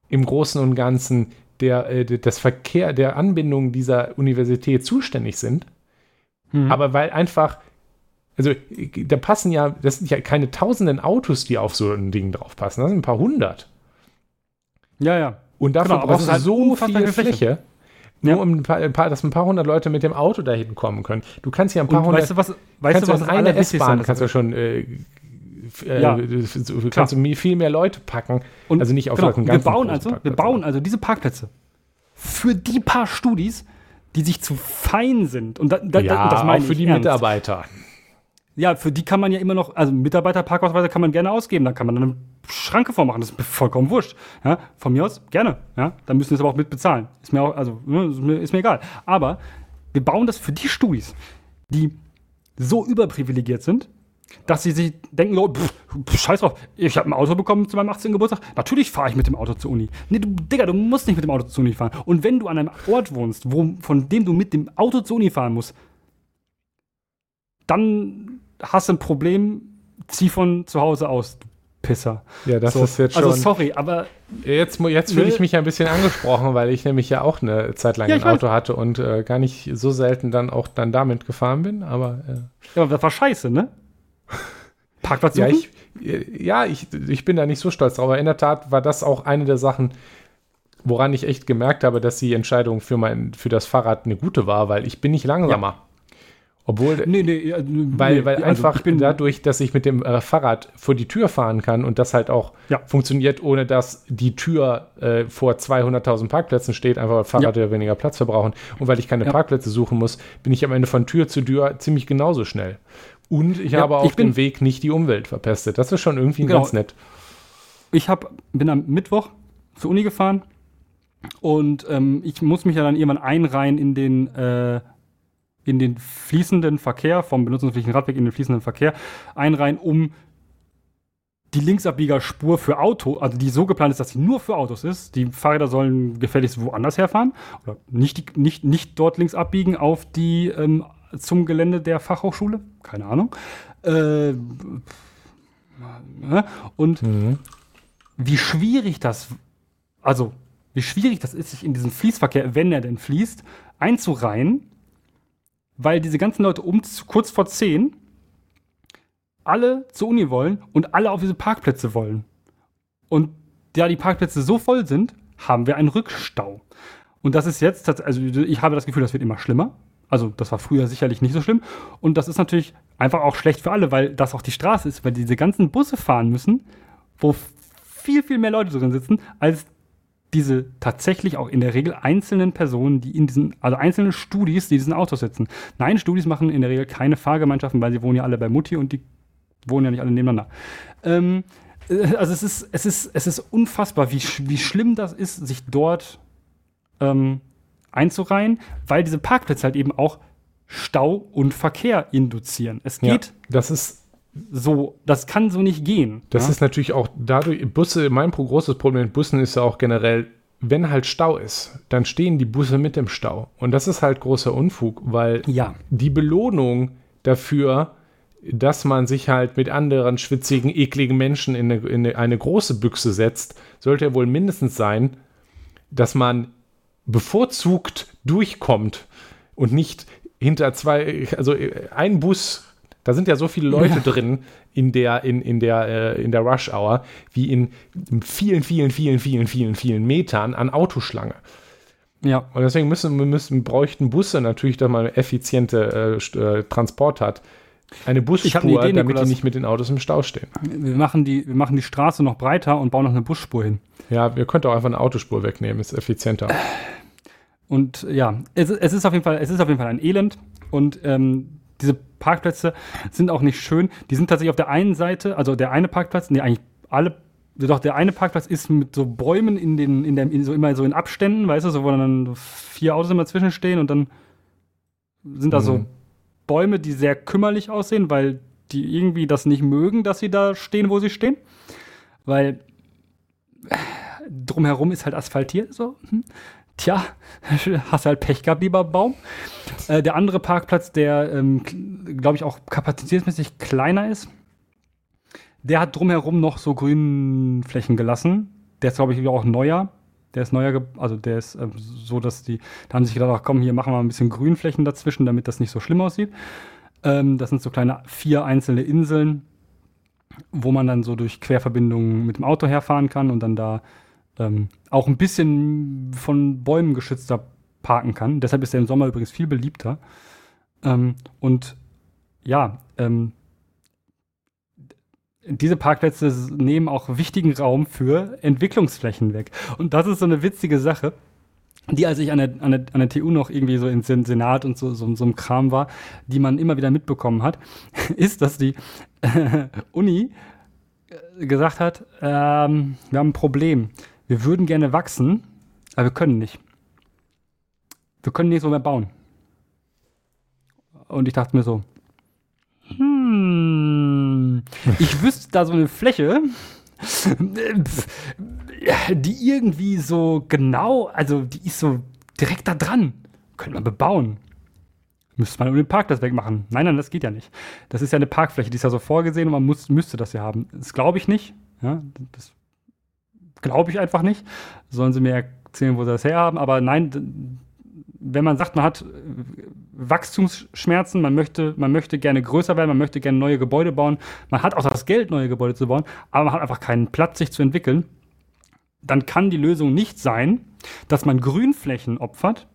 im Großen und Ganzen der, äh, des Verkehr, der Anbindung dieser Universität zuständig sind. Mhm. Aber weil einfach, also da passen ja, das sind ja keine tausenden Autos, die auf so ein Ding drauf passen, das sind ein paar hundert. Ja, ja. Und dafür Genau, brauchst du halt so viel Fläche. Fläche. Nur um ein paar, ein paar, dass ein paar hundert Leute mit dem Auto dahin kommen können. Du kannst ja ein paar Und hundert. weißt du, was, weißt du, was eine S-Bahn kannst du schon äh, äh, Ja. kannst du viel mehr Leute packen. Und also nicht auf genau, einen wir ganzen bauen also, wir bauen also diese Parkplätze für die paar Studis, die sich zu fein sind. Und, da, da, ja, und das meine auch für die ernst. Mitarbeiter. Ja, für die kann man ja immer noch, also Mitarbeiterparkausweise kann man gerne ausgeben, da kann man eine Schranke vormachen, das ist vollkommen wurscht. Ja, von mir aus gerne. Ja, da müssen sie es aber auch mit bezahlen. Ist mir auch, also, ne, ist mir, ist mir egal. Aber wir bauen das für die Studis, die so überprivilegiert sind, dass sie sich denken, oh, pff, pff, scheiß drauf, ich habe ein Auto bekommen zu meinem 18. Geburtstag, natürlich fahre ich mit dem Auto zur Uni. Nee, du, Digga, du musst nicht mit dem Auto zur Uni fahren. Und wenn du an einem Ort wohnst, wo, von dem du mit dem Auto zur Uni fahren musst, dann hast du ein Problem, zieh von zu Hause aus, du Pisser. Ja, das So. ist jetzt schon. Also sorry, aber Jetzt, jetzt fühle Ne? ich mich ein bisschen angesprochen, weil ich nämlich ja auch eine Zeit lang Ja, ein ich weiß. Auto hatte und äh, gar nicht so selten dann auch dann damit gefahren bin. Aber äh, ja, aber das war scheiße, ne? Parkplatz ja, suchen? ich, äh, ja ich, ich bin da nicht so stolz drauf. Aber in der Tat war das auch eine der Sachen, woran ich echt gemerkt habe, dass die Entscheidung für, mein, für das Fahrrad eine gute war, weil ich bin nicht langsamer. Obwohl, nee, nee, Weil, nee, weil also einfach ich bin dadurch, dass ich mit dem äh, Fahrrad vor die Tür fahren kann und das halt auch Ja. funktioniert, ohne dass die Tür äh, vor 200.000 Parkplätzen steht, einfach weil Fahrrad ja. weniger Platz verbrauchen und weil ich keine Ja. Parkplätze suchen muss, bin ich am Ende von Tür zu Tür ziemlich genauso schnell. Und ich habe auf dem Weg nicht die Umwelt verpestet. Das ist schon irgendwie Genau. ganz nett. ich hab, bin am Mittwoch zur Uni gefahren und ähm, ich muss mich ja dann irgendwann einreihen in den, äh, in den fließenden Verkehr, vom benutzungsfähigen Radweg in den fließenden Verkehr, einreihen, um die Linksabbiegerspur für Auto, also die so geplant ist, dass sie nur für Autos ist. Die Fahrräder sollen gefälligst woanders herfahren oder nicht, nicht, nicht dort links abbiegen auf die ähm, zum Gelände der Fachhochschule. Keine Ahnung. Äh, ne? und wie schwierig das, also wie schwierig das ist, sich in diesen Fließverkehr, wenn er denn fließt, einzureihen, weil diese ganzen Leute um kurz vor 10 alle zur Uni wollen und alle auf diese Parkplätze wollen. Und da die Parkplätze so voll sind, haben wir einen Rückstau. Und das ist jetzt, also ich habe das Gefühl, das wird immer schlimmer. Also das war früher sicherlich nicht so schlimm. Und das ist natürlich einfach auch schlecht für alle, weil das auch die Straße ist, weil diese ganzen Busse fahren müssen, wo viel, viel mehr Leute drin sitzen, als diese tatsächlich auch in der Regel einzelnen Personen, die in diesen, also einzelne Studis, die diesen Autos sitzen. Nein, Studis machen in der Regel keine Fahrgemeinschaften, weil sie wohnen ja alle bei Mutti und die wohnen ja nicht alle nebeneinander. Ähm, äh, also es ist, es ist, es ist unfassbar, wie, wie schlimm das ist, sich dort ähm, einzureihen, weil diese Parkplätze halt eben auch Stau und Verkehr induzieren. Es Ja, geht das ist so, das kann so nicht gehen. Das ja? ist natürlich auch dadurch, Busse, mein großes Problem mit Bussen ist ja auch generell, wenn halt Stau ist, dann stehen die Busse mit im Stau. Und das ist halt großer Unfug, weil ja. die Belohnung dafür, dass man sich halt mit anderen schwitzigen, ekligen Menschen in eine, in eine große Büchse setzt, sollte ja wohl mindestens sein, dass man bevorzugt durchkommt und nicht hinter zwei, also ein Bus, da sind ja so viele Leute Ja. drin in der, in, in der, äh, in der Rush Hour, wie in vielen, vielen, vielen, vielen, vielen, vielen Metern an Autoschlange. Ja. Und deswegen müssen, wir müssen, bräuchten Busse natürlich, dass man effiziente äh, äh, Transport hat. Eine Busspur, eine Idee, damit Nikolas. die nicht mit den Autos im Stau stehen. Wir machen, die, wir machen die Straße noch breiter und bauen noch eine Busspur hin. Ja, wir könnten auch einfach eine Autospur wegnehmen, ist effizienter. Und ja, es, es, ist auf jeden Fall, es ist auf jeden Fall ein Elend. Und ähm, diese Parkplätze sind auch nicht schön. Die sind tatsächlich auf der einen Seite, also der eine Parkplatz, nee, eigentlich alle, doch der eine Parkplatz ist mit so Bäumen in den, in der, in so immer so in Abständen, weißt du, so wo dann vier Autos immer zwischenstehen und dann sind da so Mhm. Bäume, die sehr kümmerlich aussehen, weil die irgendwie das nicht mögen, dass sie da stehen, wo sie stehen. Weil drumherum ist halt asphaltiert, so. Tja, hast halt Pech gehabt, lieber Baum. Äh, der andere Parkplatz, der, ähm, glaube ich, auch kapazitätsmäßig kleiner ist, der hat drumherum noch so Grünflächen gelassen. Der ist, glaube ich, auch neuer. Der ist neuer, also der ist ähm, so, dass die, da haben sich gedacht, ach komm, hier machen wir ein bisschen Grünflächen dazwischen, damit das nicht so schlimm aussieht. Ähm, das sind so kleine vier einzelne Inseln, wo man dann so durch Querverbindungen mit dem Auto herfahren kann und dann da ähm, auch ein bisschen von Bäumen geschützter parken kann. Deshalb ist er im Sommer übrigens viel beliebter. Ähm, und ja, ähm, diese Parkplätze nehmen auch wichtigen Raum für Entwicklungsflächen weg. Und das ist so eine witzige Sache, die, als ich an der, an der, an der TU noch irgendwie so im Senat und so, so, so ein Kram war, die man immer wieder mitbekommen hat, ist, dass die äh, Uni gesagt hat, ähm, wir haben ein Problem. Wir würden gerne wachsen, aber wir können nicht. Wir können nichts mehr bauen. Und ich dachte mir so, hm, ich wüsste da so eine Fläche, die irgendwie so genau, also die ist so direkt da dran. Könnte man bebauen. Müsste man um den Parkplatz wegmachen. Nein, nein, das geht ja nicht. Das ist ja eine Parkfläche, die ist ja so vorgesehen und man muss, müsste das ja haben. Das glaube ich nicht. Ja, das glaube ich einfach nicht. Sollen sie mir erzählen, wo sie das herhaben. Aber nein, wenn man sagt, man hat Wachstumsschmerzen, man möchte, man möchte gerne größer werden, man möchte gerne neue Gebäude bauen, man hat auch das Geld, neue Gebäude zu bauen, aber man hat einfach keinen Platz, sich zu entwickeln, dann kann die Lösung nicht sein, dass man Grünflächen opfert.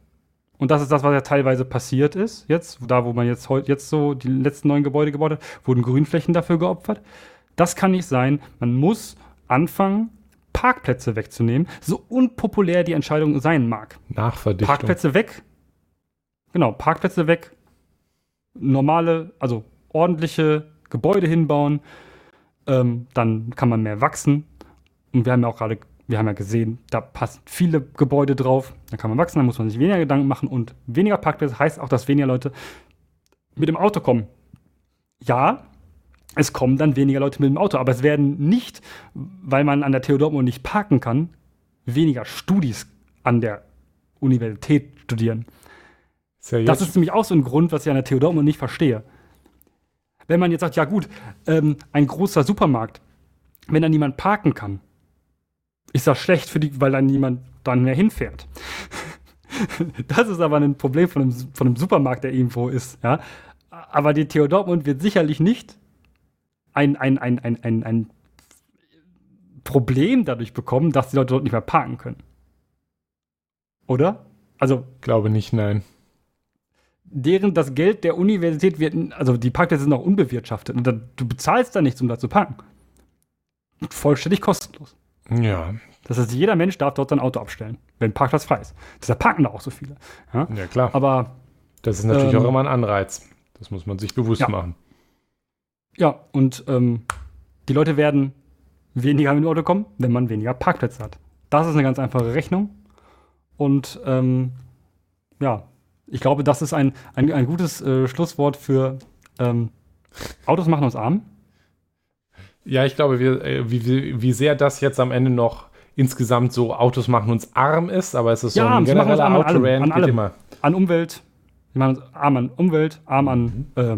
Und das ist das, was ja teilweise passiert ist. Jetzt, da wo man jetzt heute jetzt so die letzten neuen Gebäude gebaut hat, wurden Grünflächen dafür geopfert. Das kann nicht sein. Man muss anfangen, Parkplätze wegzunehmen, so unpopulär die Entscheidung sein mag. Nachverdichtung. Parkplätze weg. Genau, Parkplätze weg. Normale, also ordentliche Gebäude hinbauen. Ähm, dann kann man mehr wachsen. Und wir haben ja auch gerade, wir haben ja gesehen, da passen viele Gebäude drauf. Da kann man wachsen, da muss man sich weniger Gedanken machen. Und weniger Parkplätze heißt auch, dass weniger Leute mit dem Auto kommen. Ja, es kommen dann weniger Leute mit dem Auto. Aber es werden nicht, weil man an der TU Dortmund nicht parken kann, weniger Studis an der Universität studieren. Ja das ist nämlich auch so ein Grund, was ich an der TU Dortmund nicht verstehe. Wenn man jetzt sagt, ja gut, ähm, ein großer Supermarkt, wenn da niemand parken kann, ist das schlecht für die, weil dann niemand dann mehr hinfährt. das ist aber ein Problem von einem, von einem Supermarkt, der irgendwo ist. Ja? Aber die TU Dortmund wird sicherlich nicht ein, ein, ein, ein, ein, ein Problem dadurch bekommen, dass die Leute dort nicht mehr parken können. Oder? Also. Glaube nicht, nein. Deren das Geld der Universität wird, also die Parkplätze sind auch unbewirtschaftet. Und du bezahlst da nichts, um da zu parken. Vollständig kostenlos. Ja. Das heißt, jeder Mensch darf dort sein Auto abstellen, wenn Parkplatz frei ist. Deshalb parken da auch so viele. Ja, ja klar. Aber. Das ist natürlich ähm, auch immer ein Anreiz. Das muss man sich bewusst ja. machen. Ja, und ähm, die Leute werden weniger mit dem Auto kommen, wenn man weniger Parkplätze hat. Das ist eine ganz einfache Rechnung. Und ähm, ja, ich glaube, das ist ein, ein, ein gutes äh, Schlusswort für ähm, Autos machen uns arm. Ja, ich glaube, wir, äh, wie, wie sehr das jetzt am Ende noch insgesamt so Autos machen uns arm ist, aber es ist ja, so ein genereller Autorand an, allem, immer. An Umwelt, wir machen uns arm an Umwelt, arm an mhm. äh,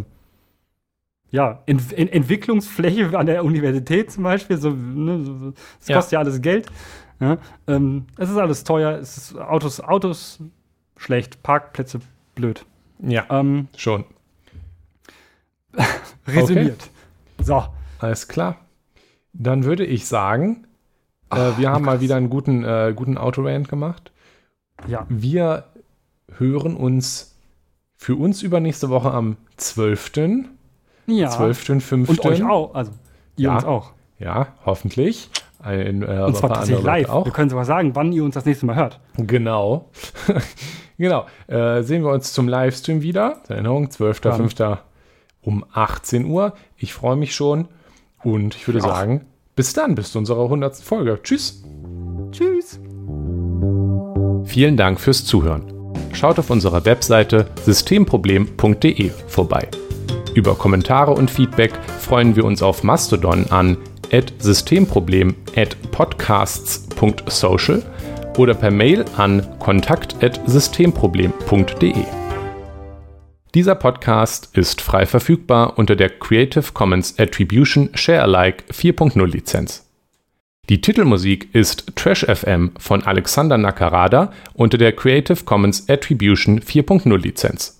ja, Ent Ent Entwicklungsfläche an der Universität zum Beispiel, so, ne, das kostet ja, ja alles Geld. Ja, ähm, es ist alles teuer, es ist Autos, Autos schlecht, Parkplätze blöd. Ja, ähm, schon. resümiert. Okay. So. Alles klar. Dann würde ich sagen, äh, Ach, wir haben mal wieder einen guten, äh, guten Autorand gemacht. Ja. Wir hören uns für uns übernächste Woche am 12. Ja. 12.5. Und euch auch. Also, ihr ja. uns auch. Ja, hoffentlich. Ein, äh, und zwar tatsächlich live. Auch. Wir können sogar sagen, wann ihr uns das nächste Mal hört. Genau. genau. Äh, sehen wir uns zum Livestream wieder. Erinnerung, 12.05. um 18 Uhr. Ich freue mich schon. Und ich würde ja. sagen, bis dann, bis zu unserer 100. Folge. Tschüss. Tschüss. Vielen Dank fürs Zuhören. Schaut auf unserer Webseite systemproblem.de vorbei. Über Kommentare und Feedback freuen wir uns auf Mastodon an systemproblem@podcasts.social oder per Mail an kontakt@systemproblem.de. Dieser Podcast ist frei verfügbar unter der Creative Commons Attribution Share Alike 4.0 Lizenz. Die Titelmusik ist Trash FM von Alexander Nakarada unter der Creative Commons Attribution 4.0 Lizenz.